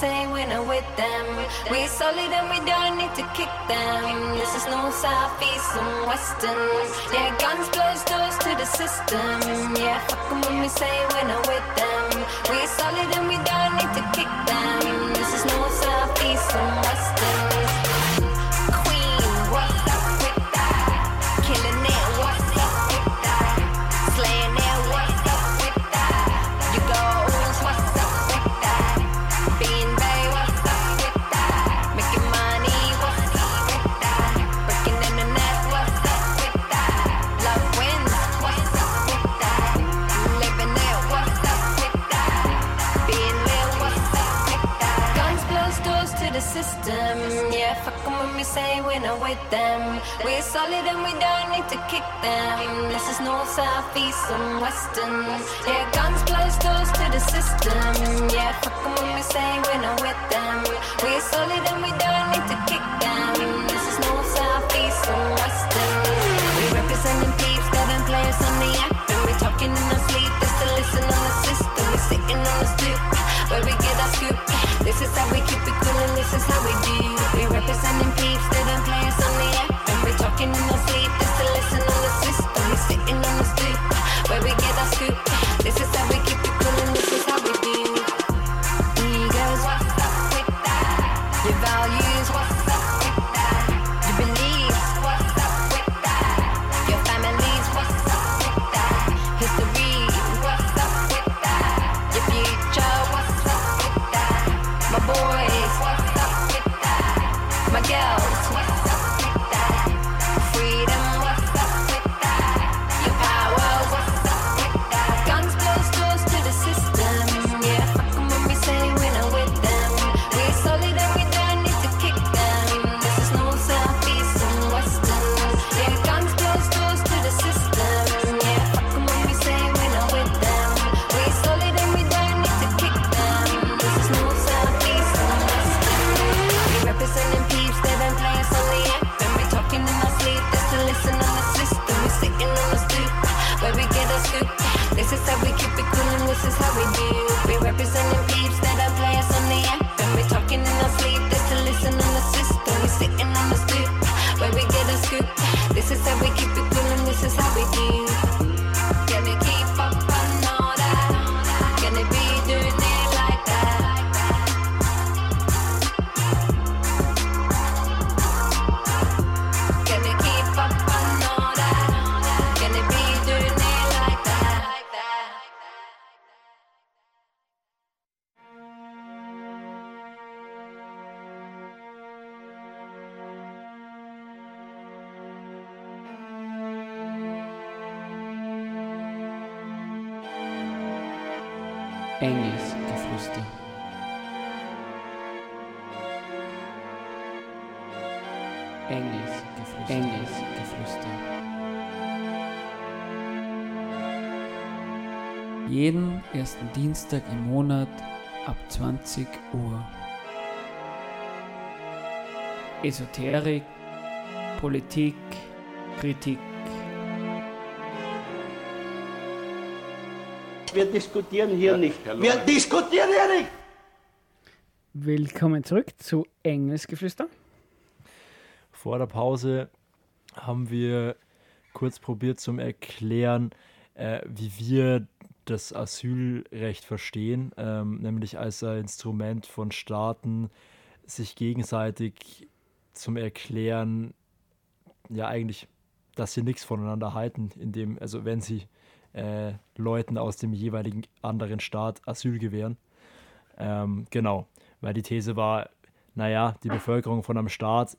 say we're not with them. We're solid and we don't need to kick them. This is no south, east, and western. Yeah, guns close doors to the system. Yeah, fuck 'em when we say we're not with them. We're solid and we don't need to kick them. This is no south, east, and western. We're solid and we don't need to kick them. This is north, south, east, and western. Yeah, guns close doors to the system. Yeah, fuck 'em when we say we're not with them. We're solid and we don't need to kick them. This is north, south, east, and western. We representing peeps, seven players on the app. And we're talking in our sleep just to listen on the system. We're sitting on the stoop where we get our scoop. This is how we keep it cool and this is how we do. We representing peeps, seven players on the app in no sleep. all scripted. This is how we keep it cool and this is how we do. We representing peeps that are players on the app. And we talking in our sleep, that's to listen on the system. We're sitting on the strip where we get a scoop. This is how we keep it cool and this is how we do. Jeden ersten Dienstag im Monat ab 20 Uhr. Esoterik, Politik, Kritik. Wir diskutieren hier nicht. Wir diskutieren hier nicht! Willkommen zurück zu Engelsgeflüster. Vor der Pause haben wir kurz probiert zum Erklären, äh, wie wir das Asylrecht verstehen, ähm, nämlich als ein Instrument von Staaten, sich gegenseitig zum Erklären, ja eigentlich, dass sie nichts voneinander halten, indem, also wenn sie äh, Leuten aus dem jeweiligen anderen Staat Asyl gewähren. Ähm, genau, weil die These war, naja, die Bevölkerung von einem Staat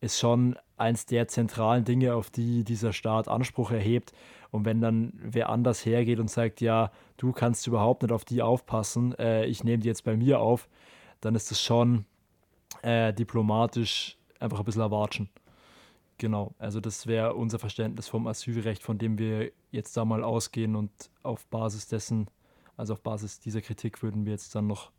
ist schon eins der zentralen Dinge, auf die dieser Staat Anspruch erhebt. Und wenn dann wer anders hergeht und sagt, ja, du kannst überhaupt nicht auf die aufpassen, äh, ich nehme die jetzt bei mir auf, dann ist das schon äh, diplomatisch einfach ein bisschen erwatschen. Genau, also das wäre unser Verständnis vom Asylrecht, von dem wir jetzt da mal ausgehen und auf Basis dessen, also auf Basis dieser Kritik würden wir jetzt dann noch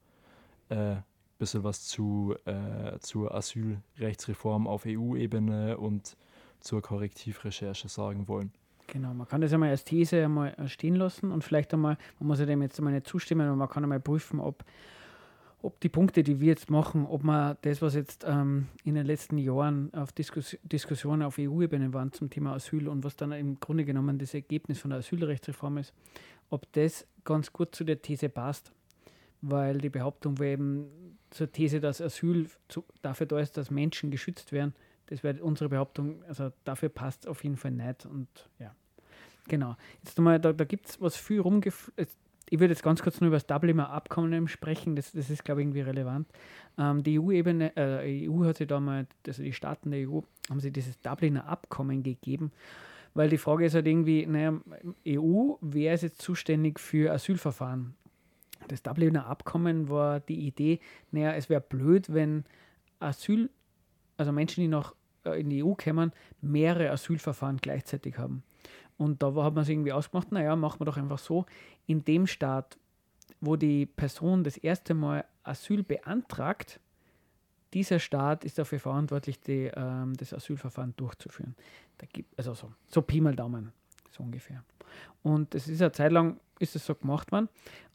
äh, bisschen was zu, äh, zur Asylrechtsreform auf EU-Ebene und zur Korrektivrecherche sagen wollen. Genau, man kann das einmal als These einmal stehen lassen und vielleicht einmal, man muss ja dem jetzt einmal nicht zustimmen, aber man kann einmal prüfen, ob, ob die Punkte, die wir jetzt machen, ob man das, was jetzt ähm, in den letzten Jahren auf Diskus Diskussionen auf EU-Ebene waren zum Thema Asyl und was dann im Grunde genommen das Ergebnis von der Asylrechtsreform ist, ob das ganz gut zu der These passt. Weil die Behauptung war eben zur These, dass Asyl zu, dafür da ist, dass Menschen geschützt werden, das wäre unsere Behauptung, also dafür passt es auf jeden Fall nicht. Und ja, genau. Jetzt nochmal, da, da gibt es was viel rumgef... Ich würde jetzt ganz kurz nur über das Dubliner Abkommen sprechen, das, das ist, glaube ich, irgendwie relevant. Ähm, die EU-Ebene, äh, EU hat sich da mal, also die Staaten der EU, haben sich dieses Dubliner Abkommen gegeben, weil die Frage ist halt irgendwie, naja, EU, wer ist jetzt zuständig für Asylverfahren? Das Dubliner Abkommen war die Idee, naja, es wäre blöd, wenn Asyl, also Menschen, die noch äh, in die EU kommen, mehrere Asylverfahren gleichzeitig haben. Und da hat man sich irgendwie ausgemacht, naja, machen wir doch einfach so, in dem Staat, wo die Person das erste Mal Asyl beantragt, dieser Staat ist dafür verantwortlich, die, ähm, das Asylverfahren durchzuführen. Da gibt, also so, so Pi mal Daumen, so ungefähr. Und es ist eine Zeit lang, ist es so gemacht worden,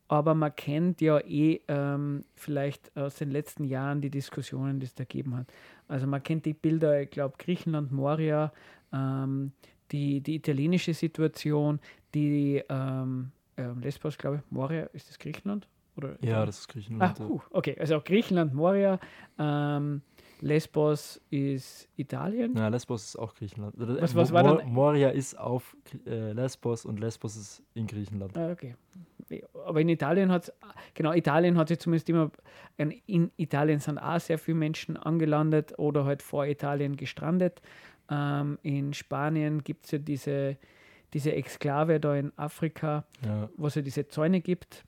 aber man kennt ja eh ähm, vielleicht aus den letzten Jahren die Diskussionen, die es da gegeben hat. Also man kennt die Bilder, ich glaube, Griechenland, Moria, ähm, die, die italienische Situation, die ähm, äh, Lesbos, glaube ich, Moria, ist das Griechenland? Oder Ja, das ist Ah, Griechenland. puh, okay, also Griechenland, Moria, ähm, Lesbos ist Italien. Ja, Lesbos ist auch Griechenland. Äh, Was- was Mo- war denn- Moria ist auf äh, Lesbos und Lesbos ist in Griechenland. Ah, okay. Aber in Italien hat genau, Italien hat sich zumindest immer, in Italien sind auch sehr viele Menschen angelandet oder halt vor Italien gestrandet. Ähm, in Spanien gibt es ja diese, diese Exklave da in Afrika, Ja, wo es ja diese Zäune gibt.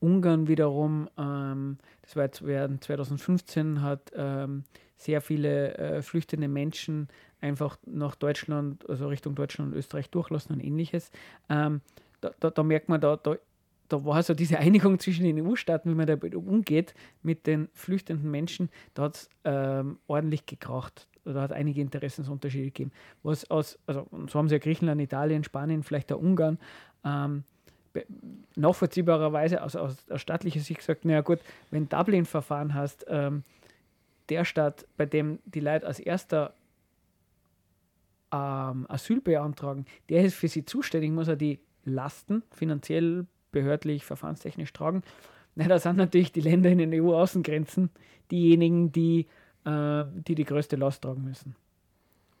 Ungarn wiederum, ähm, das war jetzt während 2015, hat ähm, sehr viele äh, flüchtende Menschen einfach nach Deutschland, also Richtung Deutschland und Österreich durchlassen und ähnliches. Ähm, da, da, da merkt man, da, da, da war so diese Einigung zwischen den EU-Staaten, wie man damit umgeht mit den flüchtenden Menschen, da hat es ähm, ordentlich gekracht. Da hat einige Interessensunterschiede gegeben. Was aus, also so haben sie ja Griechenland, Italien, Spanien, vielleicht auch Ungarn, ähm, nachvollziehbarerweise aus, aus, aus staatlicher Sicht gesagt, naja gut, wenn Dublin-Verfahren hast, ähm, der Staat, bei dem die Leute als erster ähm, Asyl beantragen, der ist für sie zuständig, muss er die Lasten finanziell, behördlich, verfahrenstechnisch tragen. Na, da sind natürlich die Länder in den EU-Außengrenzen diejenigen, die, äh, die die größte Last tragen müssen.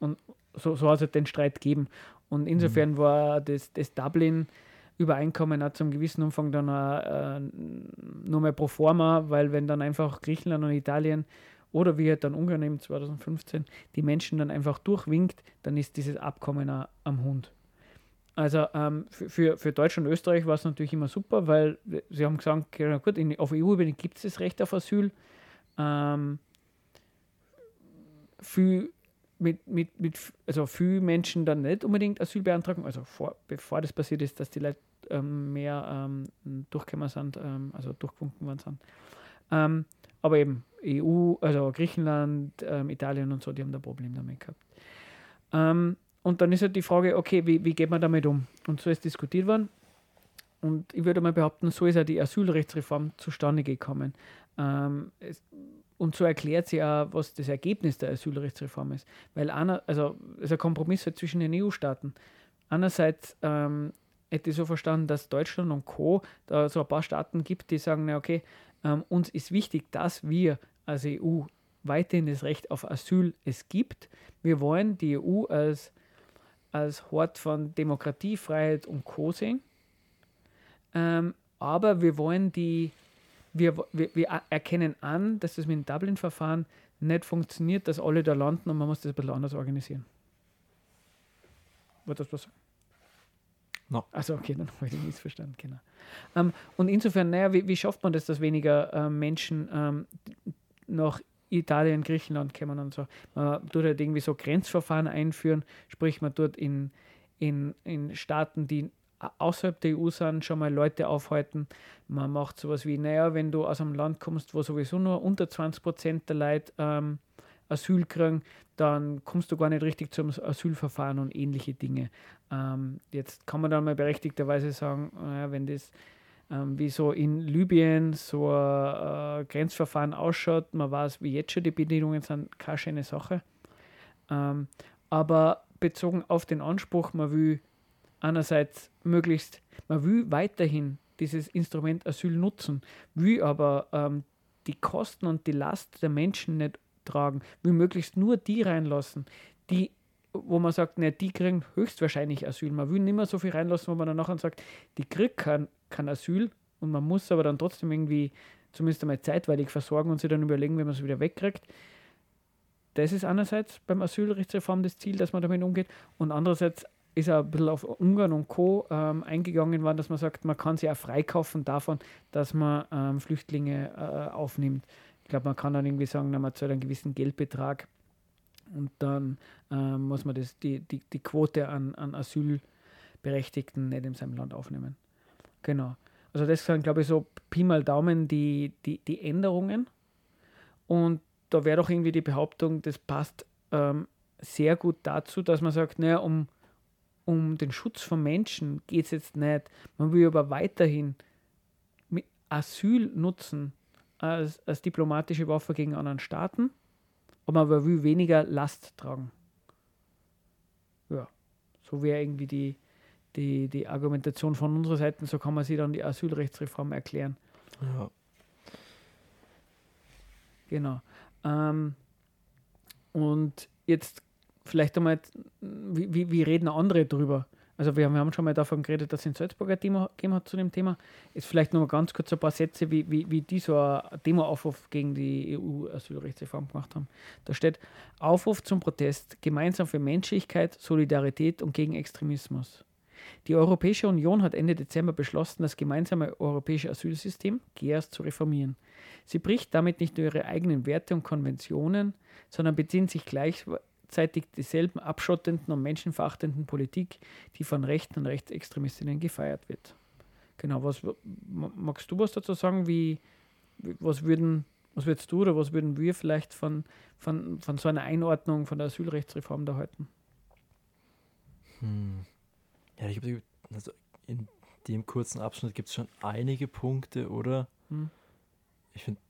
Und so, so hat es halt den Streit gegeben. Und insofern mhm. war das, das Dublin Übereinkommen auch zum gewissen Umfang dann auch, äh, nur mal pro forma, weil wenn dann einfach Griechenland und Italien oder wie halt dann Ungarn im 2015 die Menschen dann einfach durchwinkt, dann ist dieses Abkommen auch am Hund. Also ähm, für, für Deutschland und Österreich war es natürlich immer super, weil sie haben gesagt, ja gut, in, auf EU-Ebene gibt es das Recht auf Asyl. Ähm, für, mit, mit, mit, also viele Menschen dann nicht unbedingt Asyl beantragen, also vor, bevor das passiert ist, dass die Leute ähm, mehr ähm, durchgekommen sind, ähm, also durchgewunken worden sind. Ähm, aber eben EU, also Griechenland, ähm, Italien und so, die haben da Problem damit gehabt. Ähm, und dann ist halt die Frage, okay, wie, wie geht man damit um? Und so ist diskutiert worden. Und ich würde mal behaupten, so ist ja die Asylrechtsreform zustande gekommen. Es, und so erklärt sie auch, was das Ergebnis der Asylrechtsreform ist. Weil einer, also es ist ein Kompromiss halt zwischen den EU-Staaten. Einerseits ähm, hätte ich so verstanden, dass Deutschland und Co. da so ein paar Staaten gibt, die sagen, na okay, ähm, uns ist wichtig, dass wir als EU weiterhin das Recht auf Asyl es gibt. Wir wollen die EU als, als Hort von Demokratie, Freiheit und Co. sehen. Ähm, aber wir wollen die wir, wir, wir erkennen an, dass das mit dem Dublin-Verfahren nicht funktioniert, dass alle da landen und man muss das ein bisschen anders organisieren. Wird das was sagen? No. Also okay, dann habe ich den missverstanden, genau. Ähm, und insofern, naja, wie, wie, schafft man das, dass weniger ähm, Menschen ähm, nach Italien, Griechenland kommen und so? Man tut halt irgendwie so Grenzverfahren einführen, sprich man tut in, in, in Staaten, die außerhalb der EU sind, schon mal Leute aufhalten. Man macht sowas wie, naja, wenn du aus einem Land kommst, wo sowieso nur unter 20 Prozent der Leute ähm, Asyl kriegen, dann kommst du gar nicht richtig zum Asylverfahren und ähnliche Dinge. Ähm, jetzt kann man dann mal berechtigterweise sagen, äh, wenn das ähm, wie so in Libyen so ein äh, Grenzverfahren ausschaut, man weiß, wie jetzt schon die Bedingungen sind, keine schöne Sache. Ähm, aber bezogen auf den Anspruch, man will einerseits möglichst, man will weiterhin dieses Instrument Asyl nutzen, will aber ähm, die Kosten und die Last der Menschen nicht tragen, will möglichst nur die reinlassen, die, wo man sagt, ne, die kriegen höchstwahrscheinlich Asyl. Man will nicht mehr so viel reinlassen, wo man dann nachher sagt, die kriegt kein, kein Asyl und man muss aber dann trotzdem irgendwie zumindest einmal zeitweilig versorgen und sich dann überlegen, wie man es wieder wegkriegt. Das ist einerseits beim Asylrechtsreform das Ziel, dass man damit umgeht und andererseits ist er ein bisschen auf Ungarn und Co. Ähm, eingegangen worden, dass man sagt, man kann sich auch freikaufen davon, dass man ähm, Flüchtlinge äh, aufnimmt. Ich glaube, man kann dann irgendwie sagen, man zahlt einen gewissen Geldbetrag und dann ähm, muss man das, die, die, die Quote an, an Asylberechtigten nicht in seinem Land aufnehmen. Genau. Also das sind, glaube ich, so Pi mal Daumen die, die, die Änderungen. Und da wäre doch irgendwie die Behauptung, das passt ähm, sehr gut dazu, dass man sagt, naja, um um den Schutz von Menschen geht es jetzt nicht. Man will aber weiterhin Asyl nutzen als, als diplomatische Waffe gegen anderen Staaten, aber man will weniger Last tragen. Ja, so wäre irgendwie die, die, die Argumentation von unserer Seite, so kann man sich dann die Asylrechtsreform erklären. Ja. Genau. Ähm, und jetzt vielleicht einmal, wie, wie, wie reden andere drüber? Also wir haben, wir haben schon mal davon geredet, dass es in Salzburg ein Demo gegeben hat zu dem Thema. Jetzt vielleicht noch mal ganz kurz ein paar Sätze, wie, wie, wie die so ein Demo-Aufruf gegen die EU-Asylrechtsreform gemacht haben. Da steht Aufruf zum Protest, gemeinsam für Menschlichkeit, Solidarität und gegen Extremismus. Die Europäische Union hat Ende Dezember beschlossen, das gemeinsame europäische Asylsystem, GEAS, zu reformieren. Sie bricht damit nicht nur ihre eigenen Werte und Konventionen, sondern bedient sich gleich, gleichzeitig dieselben abschottenden und menschenverachtenden Politik, die von Rechten und Rechtsextremistinnen gefeiert wird. Genau, was magst du was dazu sagen? Wie, was würden, was würdest du oder was würden wir vielleicht von, von, von so einer Einordnung von der Asylrechtsreform da halten? Hm. Ja, ich glaube, also in dem kurzen Abschnitt gibt es schon einige Punkte, oder? Hm. Ich finde,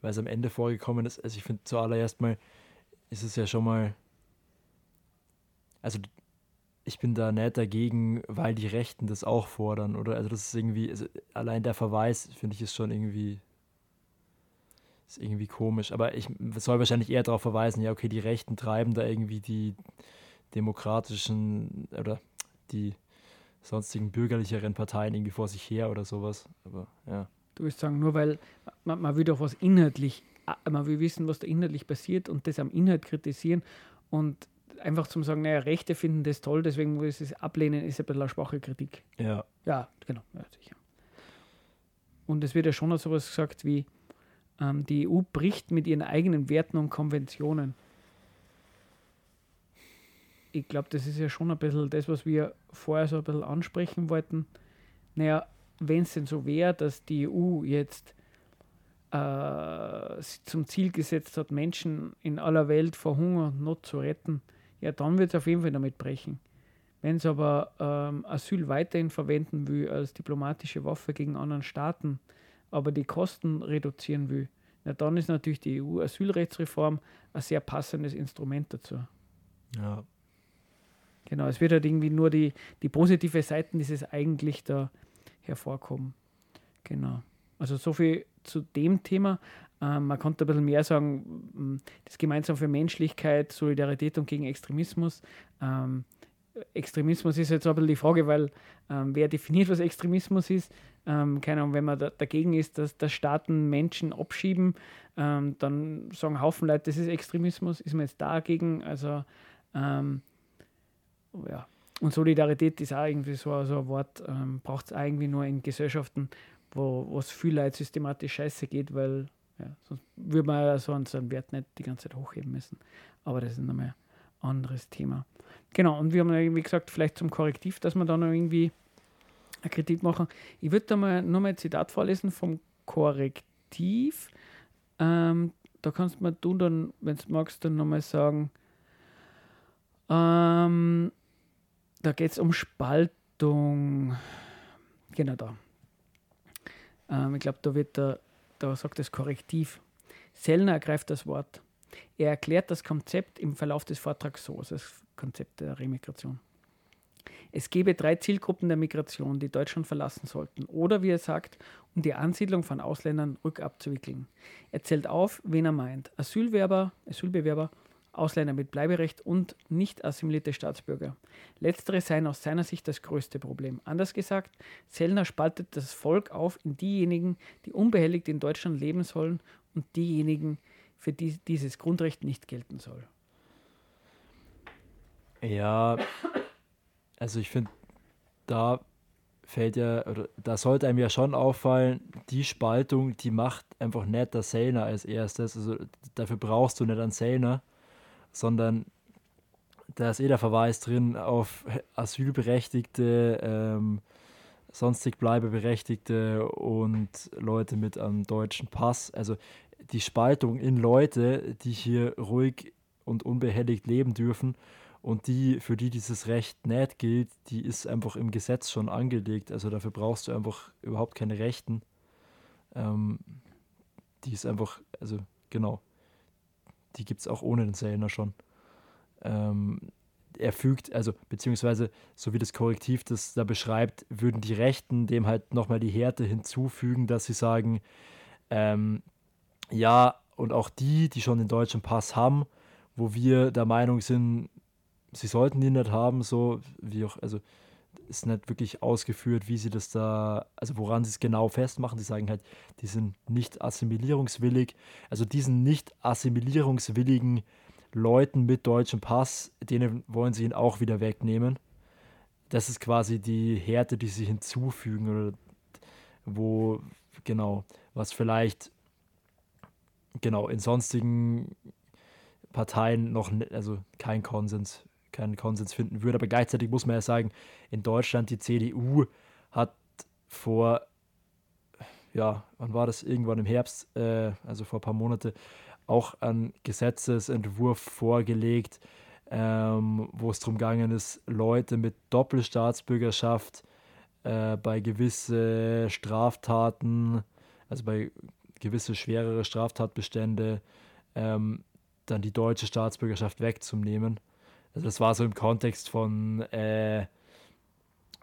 weil es am Ende vorgekommen ist, also ich finde zuallererst mal, ist es ja schon mal also ich bin da nicht dagegen, weil die Rechten das auch fordern, oder? Also das ist irgendwie, also allein der Verweis, finde ich, ist schon irgendwie, ist irgendwie komisch. Aber ich soll wahrscheinlich eher darauf verweisen, ja, okay, die Rechten treiben da irgendwie die demokratischen oder die sonstigen bürgerlicheren Parteien irgendwie vor sich her oder sowas. Aber ja. Du würdest sagen, nur weil man, man will doch was inhaltlich, man will wissen, was da inhaltlich passiert und das am Inhalt kritisieren und einfach zum sagen, naja, Rechte finden das toll, deswegen muss ich es ablehnen, ist ein bisschen eine schwache Kritik. Ja. Ja, genau, ja, sicher. Und es wird ja schon noch sowas gesagt wie, ähm, die EU bricht mit ihren eigenen Werten und Konventionen. Ich glaube, das ist ja schon ein bisschen das, was wir vorher so ein bisschen ansprechen wollten. Naja, wenn es denn so wäre, dass die EU jetzt äh, zum Ziel gesetzt hat, Menschen in aller Welt vor Hunger und Not zu retten, ja, dann wird es auf jeden Fall damit brechen. Wenn es aber ähm, Asyl weiterhin verwenden will als diplomatische Waffe gegen anderen Staaten, aber die Kosten reduzieren will, na, dann ist natürlich die EU-Asylrechtsreform ein sehr passendes Instrument dazu. Ja. Genau, es wird halt irgendwie nur die, die positive Seiten dieses eigentlich da hervorkommen. Genau. Also so viel zu dem Thema. Ähm, man konnte ein bisschen mehr sagen, m, das Gemeinsam für Menschlichkeit, Solidarität und gegen Extremismus. Ähm, Extremismus ist jetzt ein bisschen die Frage, weil ähm, wer definiert, was Extremismus ist. Ähm, keine Ahnung, wenn man da, dagegen ist, dass, dass Staaten Menschen abschieben, ähm, dann sagen Haufen Leute, das ist Extremismus. Ist man jetzt dagegen? Also, ähm, ja. Und Solidarität ist auch irgendwie so, so ein Wort, braucht es irgendwie nur in Gesellschaften, wo es viel Leid systematisch scheiße geht, weil ja, sonst würde man ja so einen, einen Wert nicht die ganze Zeit hochheben müssen. Aber das ist nochmal ein anderes Thema. Genau, und wir haben ja irgendwie gesagt, vielleicht zum Korrektiv, dass wir da noch irgendwie eine Kritik machen. Ich würde da mal nur mal ein Zitat vorlesen vom Korrektiv. Ähm, da kannst du du dann, wenn du magst, dann nochmal sagen, ähm, da geht es um Spaltung. Genau da. Ähm, ich glaube, da wird der, da sagt das Korrektiv. Sellner ergreift das Wort. Er erklärt das Konzept im Verlauf des Vortrags so, also das Konzept der Remigration. Es gebe drei Zielgruppen der Migration, die Deutschland verlassen sollten, oder wie er sagt, um die Ansiedlung von Ausländern rückabzuwickeln. Er zählt auf, wen er meint. Asylwerber, Asylbewerber, Ausländer mit Bleiberecht und nicht assimilierte Staatsbürger. Letztere seien aus seiner Sicht das größte Problem. Anders gesagt, Sellner spaltet das Volk auf in diejenigen, die unbehelligt in Deutschland leben sollen und diejenigen, für die dieses Grundrecht nicht gelten soll. Ja, also ich finde, da fällt ja, oder da sollte einem ja schon auffallen, die Spaltung, die macht einfach nicht der Sellner als erstes. Also dafür brauchst du nicht einen Sellner, sondern da ist eh der Verweis drin auf Asylberechtigte, ähm, sonstig Bleibeberechtigte und Leute mit einem deutschen Pass. Also die Spaltung in Leute, die hier ruhig und unbehelligt leben dürfen und die, für die dieses Recht nicht gilt, die ist einfach im Gesetz schon angelegt. Also dafür brauchst du einfach überhaupt keine Rechten. Ähm, die ist einfach, also genau, die gibt es auch ohne den Sellner schon. Ähm, er fügt, also beziehungsweise so wie das Korrektiv das da beschreibt, würden die Rechten dem halt nochmal die Härte hinzufügen, dass sie sagen, ähm, ja, und auch die, die schon den deutschen Pass haben, wo wir der Meinung sind, sie sollten ihn nicht haben, so wie auch, also ist nicht wirklich ausgeführt, wie sie das da, also woran sie es genau festmachen. Sie sagen halt, die sind nicht assimilierungswillig. Also diesen nicht assimilierungswilligen Leuten mit deutschem Pass, denen wollen sie ihn auch wieder wegnehmen. Das ist quasi die Härte, die sie hinzufügen oder wo, genau, was vielleicht genau in sonstigen Parteien noch, also kein Konsens, keinen Konsens finden würde. Aber gleichzeitig muss man ja sagen, in Deutschland die CDU hat vor, ja, wann war das? Irgendwann im Herbst, äh, also vor ein paar Monate, auch einen Gesetzesentwurf vorgelegt, ähm, wo es darum gegangen ist, Leute mit Doppelstaatsbürgerschaft äh, bei gewisse Straftaten, also bei gewisse schwerere Straftatbestände, ähm, dann die deutsche Staatsbürgerschaft wegzunehmen. Also das war so im Kontext von äh,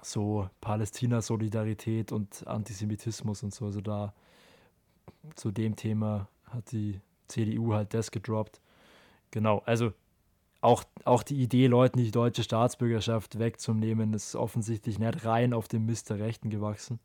so Palästina-Solidarität und Antisemitismus und so. Also da zu dem Thema hat die CDU halt das gedroppt. Genau, also auch, auch die Idee, Leuten die deutsche Staatsbürgerschaft wegzunehmen, ist offensichtlich nicht rein auf dem Mist der Rechten gewachsen.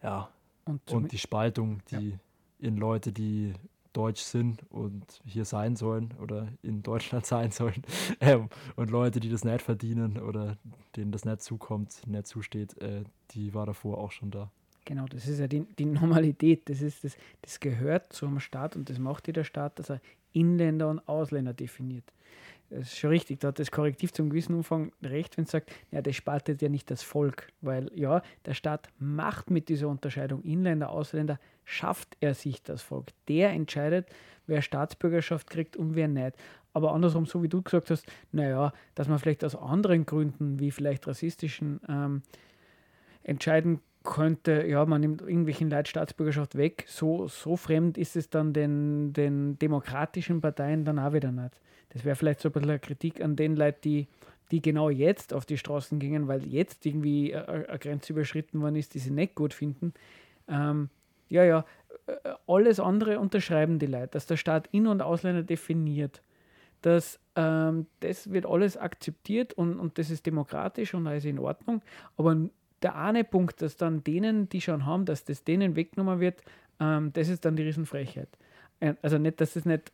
Ja. Und, Und die Spaltung, die Ja. in Leute, die deutsch sind und hier sein sollen oder in Deutschland sein sollen ähm, und Leute, die das nicht verdienen oder denen das nicht zukommt, nicht zusteht, äh, die war davor auch schon da. Genau, das ist ja die, die Normalität. Das, ist das, das gehört zum Staat und das macht jeder Staat, dass er Inländer und Ausländer definiert. Das ist schon richtig, da hat das Korrektiv zum gewissen Umfang recht, wenn es sagt, ja, das spaltet ja nicht das Volk, weil ja, der Staat macht mit dieser Unterscheidung Inländer, Ausländer, schafft er sich das Volk. Der entscheidet, wer Staatsbürgerschaft kriegt und wer nicht. Aber andersrum, so wie du gesagt hast, naja, dass man vielleicht aus anderen Gründen, wie vielleicht rassistischen, ähm, entscheiden könnte, ja, man nimmt irgendwelchen Leuten Staatsbürgerschaft weg, so, so fremd ist es dann den, den demokratischen Parteien dann auch wieder nicht. Das wäre vielleicht so ein bisschen eine Kritik an den Leuten, die, die genau jetzt auf die Straßen gingen, weil jetzt irgendwie äh, eine Grenze überschritten worden ist, die sie nicht gut finden. Ähm, ja, ja, äh, alles andere unterschreiben die Leute, dass der Staat In- und Ausländer definiert. dass ähm, das wird alles akzeptiert und, und das ist demokratisch und alles in Ordnung. Aber der eine Punkt, dass dann denen, die schon haben, dass das denen weggenommen wird, ähm, das ist dann die Riesenfrechheit. Äh, Also nicht, dass das nicht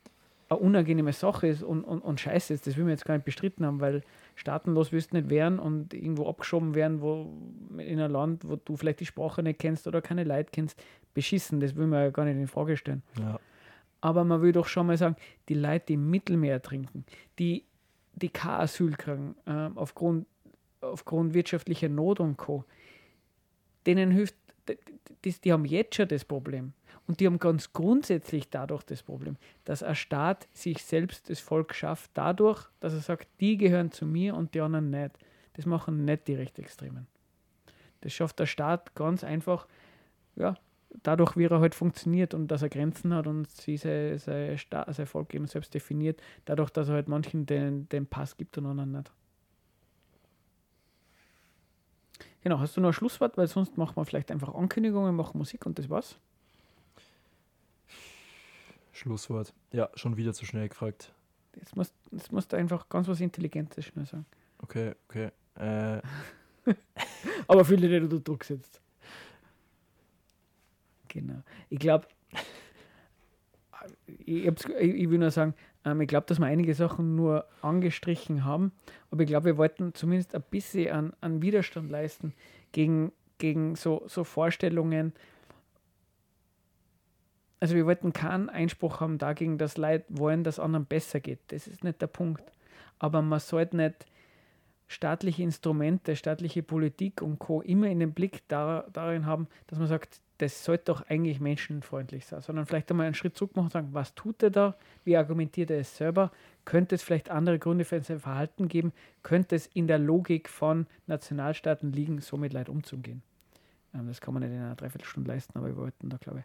eine unangenehme Sache ist und, und, und scheiße ist, das will man jetzt gar nicht bestritten haben, weil staatenlos wirst du nicht werden und irgendwo abgeschoben werden, wo in ein Land, wo du vielleicht die Sprache nicht kennst oder keine Leute kennst, beschissen, das will man ja gar nicht in Frage stellen. Ja. Aber man will doch schon mal sagen, die Leute, die im Mittelmeer trinken, die, die kein Asyl kriegen, ähm, aufgrund, aufgrund wirtschaftlicher Not und Co., denen hilft, die, die, haben jetzt schon das Problem. Und die haben ganz grundsätzlich dadurch das Problem, dass ein Staat sich selbst das Volk schafft, dadurch, dass er sagt, die gehören zu mir und die anderen nicht. Das machen nicht die Rechtsextremen. Das schafft der Staat ganz einfach, ja, dadurch, wie er halt funktioniert und dass er Grenzen hat und sie sein, sein, Sta- sein Volk eben selbst definiert, dadurch, dass er halt manchen den, den Pass gibt und anderen nicht. Genau, hast du noch ein Schlusswort? Weil sonst machen wir vielleicht einfach Ankündigungen, machen Musik und das war's. Schlusswort. Ja, schon wieder zu schnell gefragt. Jetzt musst, jetzt musst du einfach ganz was Intelligentes schnell sagen. Okay, okay. Äh, Aber viele, die du Druck setzt. Genau. Ich glaube, ich, ich will nur sagen, ähm, ich glaube, dass wir einige Sachen nur angestrichen haben, aber ich glaube, wir wollten zumindest ein bisschen an, an Widerstand leisten gegen, gegen so, so Vorstellungen. Also wir wollten keinen Einspruch haben dagegen, dass Leute wollen, dass anderen besser geht. Das ist nicht der Punkt. Aber man sollte nicht staatliche Instrumente, staatliche Politik und Co. immer in den Blick da, darin haben, dass man sagt, das sollte doch eigentlich menschenfreundlich sein, sondern vielleicht einmal einen Schritt zurück machen und sagen, was tut er da? Wie argumentiert er es selber? Könnte es vielleicht andere Gründe für sein Verhalten geben? Könnte es in der Logik von Nationalstaaten liegen, so mit Leid umzugehen? Ähm, das kann man nicht in einer Dreiviertelstunde leisten, aber wir wollten da, glaube ich,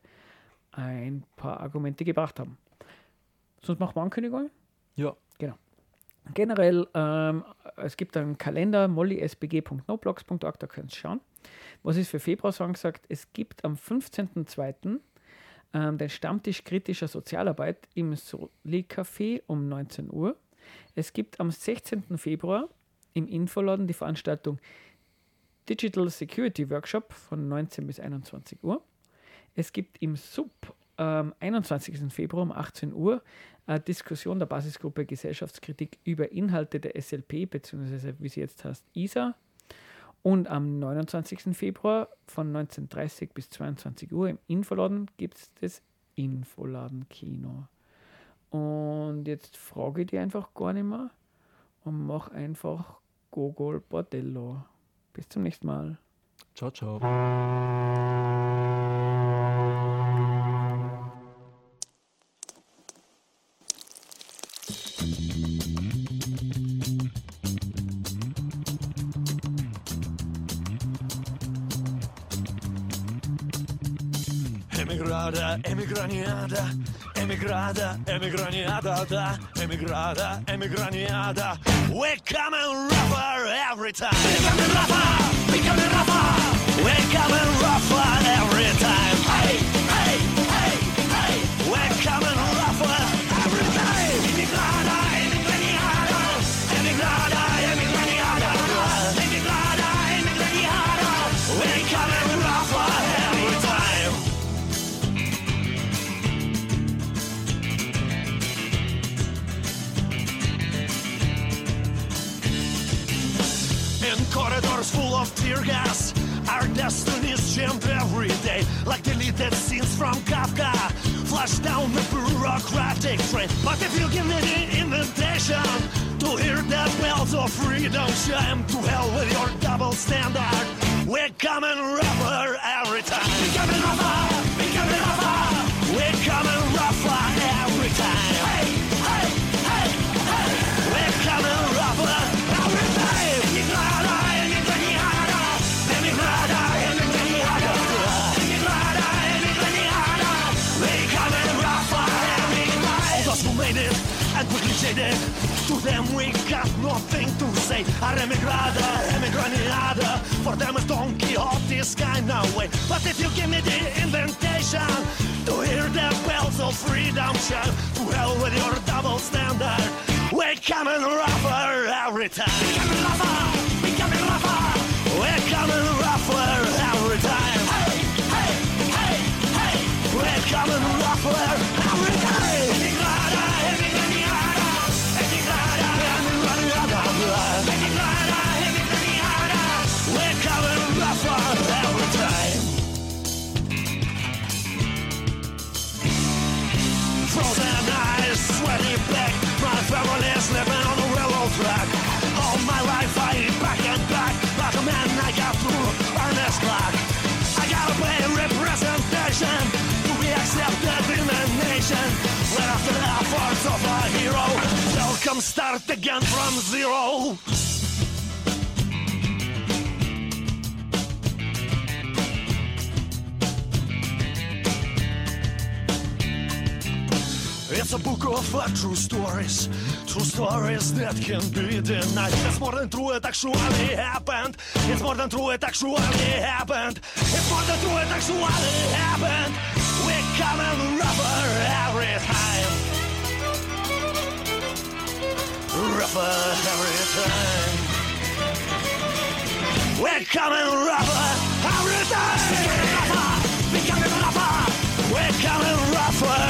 ein paar Argumente gebracht haben. Sonst machen wir Ankündigungen? ja, Generell, ähm, es gibt einen Kalender, mollysbg.noblogs.org, da könnt ihr schauen. Was ist für Februar so angesagt? Es gibt am 15.02. Ähm, den Stammtisch kritischer Sozialarbeit im Soli-Café um 19 Uhr. Es gibt am 16. Februar im Infoladen die Veranstaltung Digital Security Workshop von 19 bis 21 Uhr. Es gibt im Sub am 21. Februar um 18 Uhr eine Diskussion der Basisgruppe Gesellschaftskritik über Inhalte der SLP, beziehungsweise wie sie jetzt heißt, ISA. Und am 29. Februar von 19.30 bis 22 Uhr im Infoladen gibt es das Infoladen-Kino. Und jetzt frage ich dich einfach gar nicht mehr und mach einfach Gogol Bordello. Bis zum nächsten Mal. ciao, ciao. Emigrada, emigraniada, emigrada, emigraniada, da, emigrada, emigraniada. We're coming rougher every time. We're coming rougher, we're coming rougher. We're coming rougher every time. Say. Our emigrada, emigraniada. For them it's Don Quixote's kind of way. But if you give me the invitation to hear the bells of freedom shout, to hell with your double standard. We're coming rougher every time. We're coming rougher. We're coming rougher. We're coming nation. Where after the efforts of a hero, they'll start again from zero. It's a book of uh, true stories, true stories that can be denied. It's more than true, it actually happened. It's more than true, it actually happened. It's more than true, it actually happened. We're coming every time. Rougher every time. We're coming rougher every time. Becoming rougher. We're coming rougher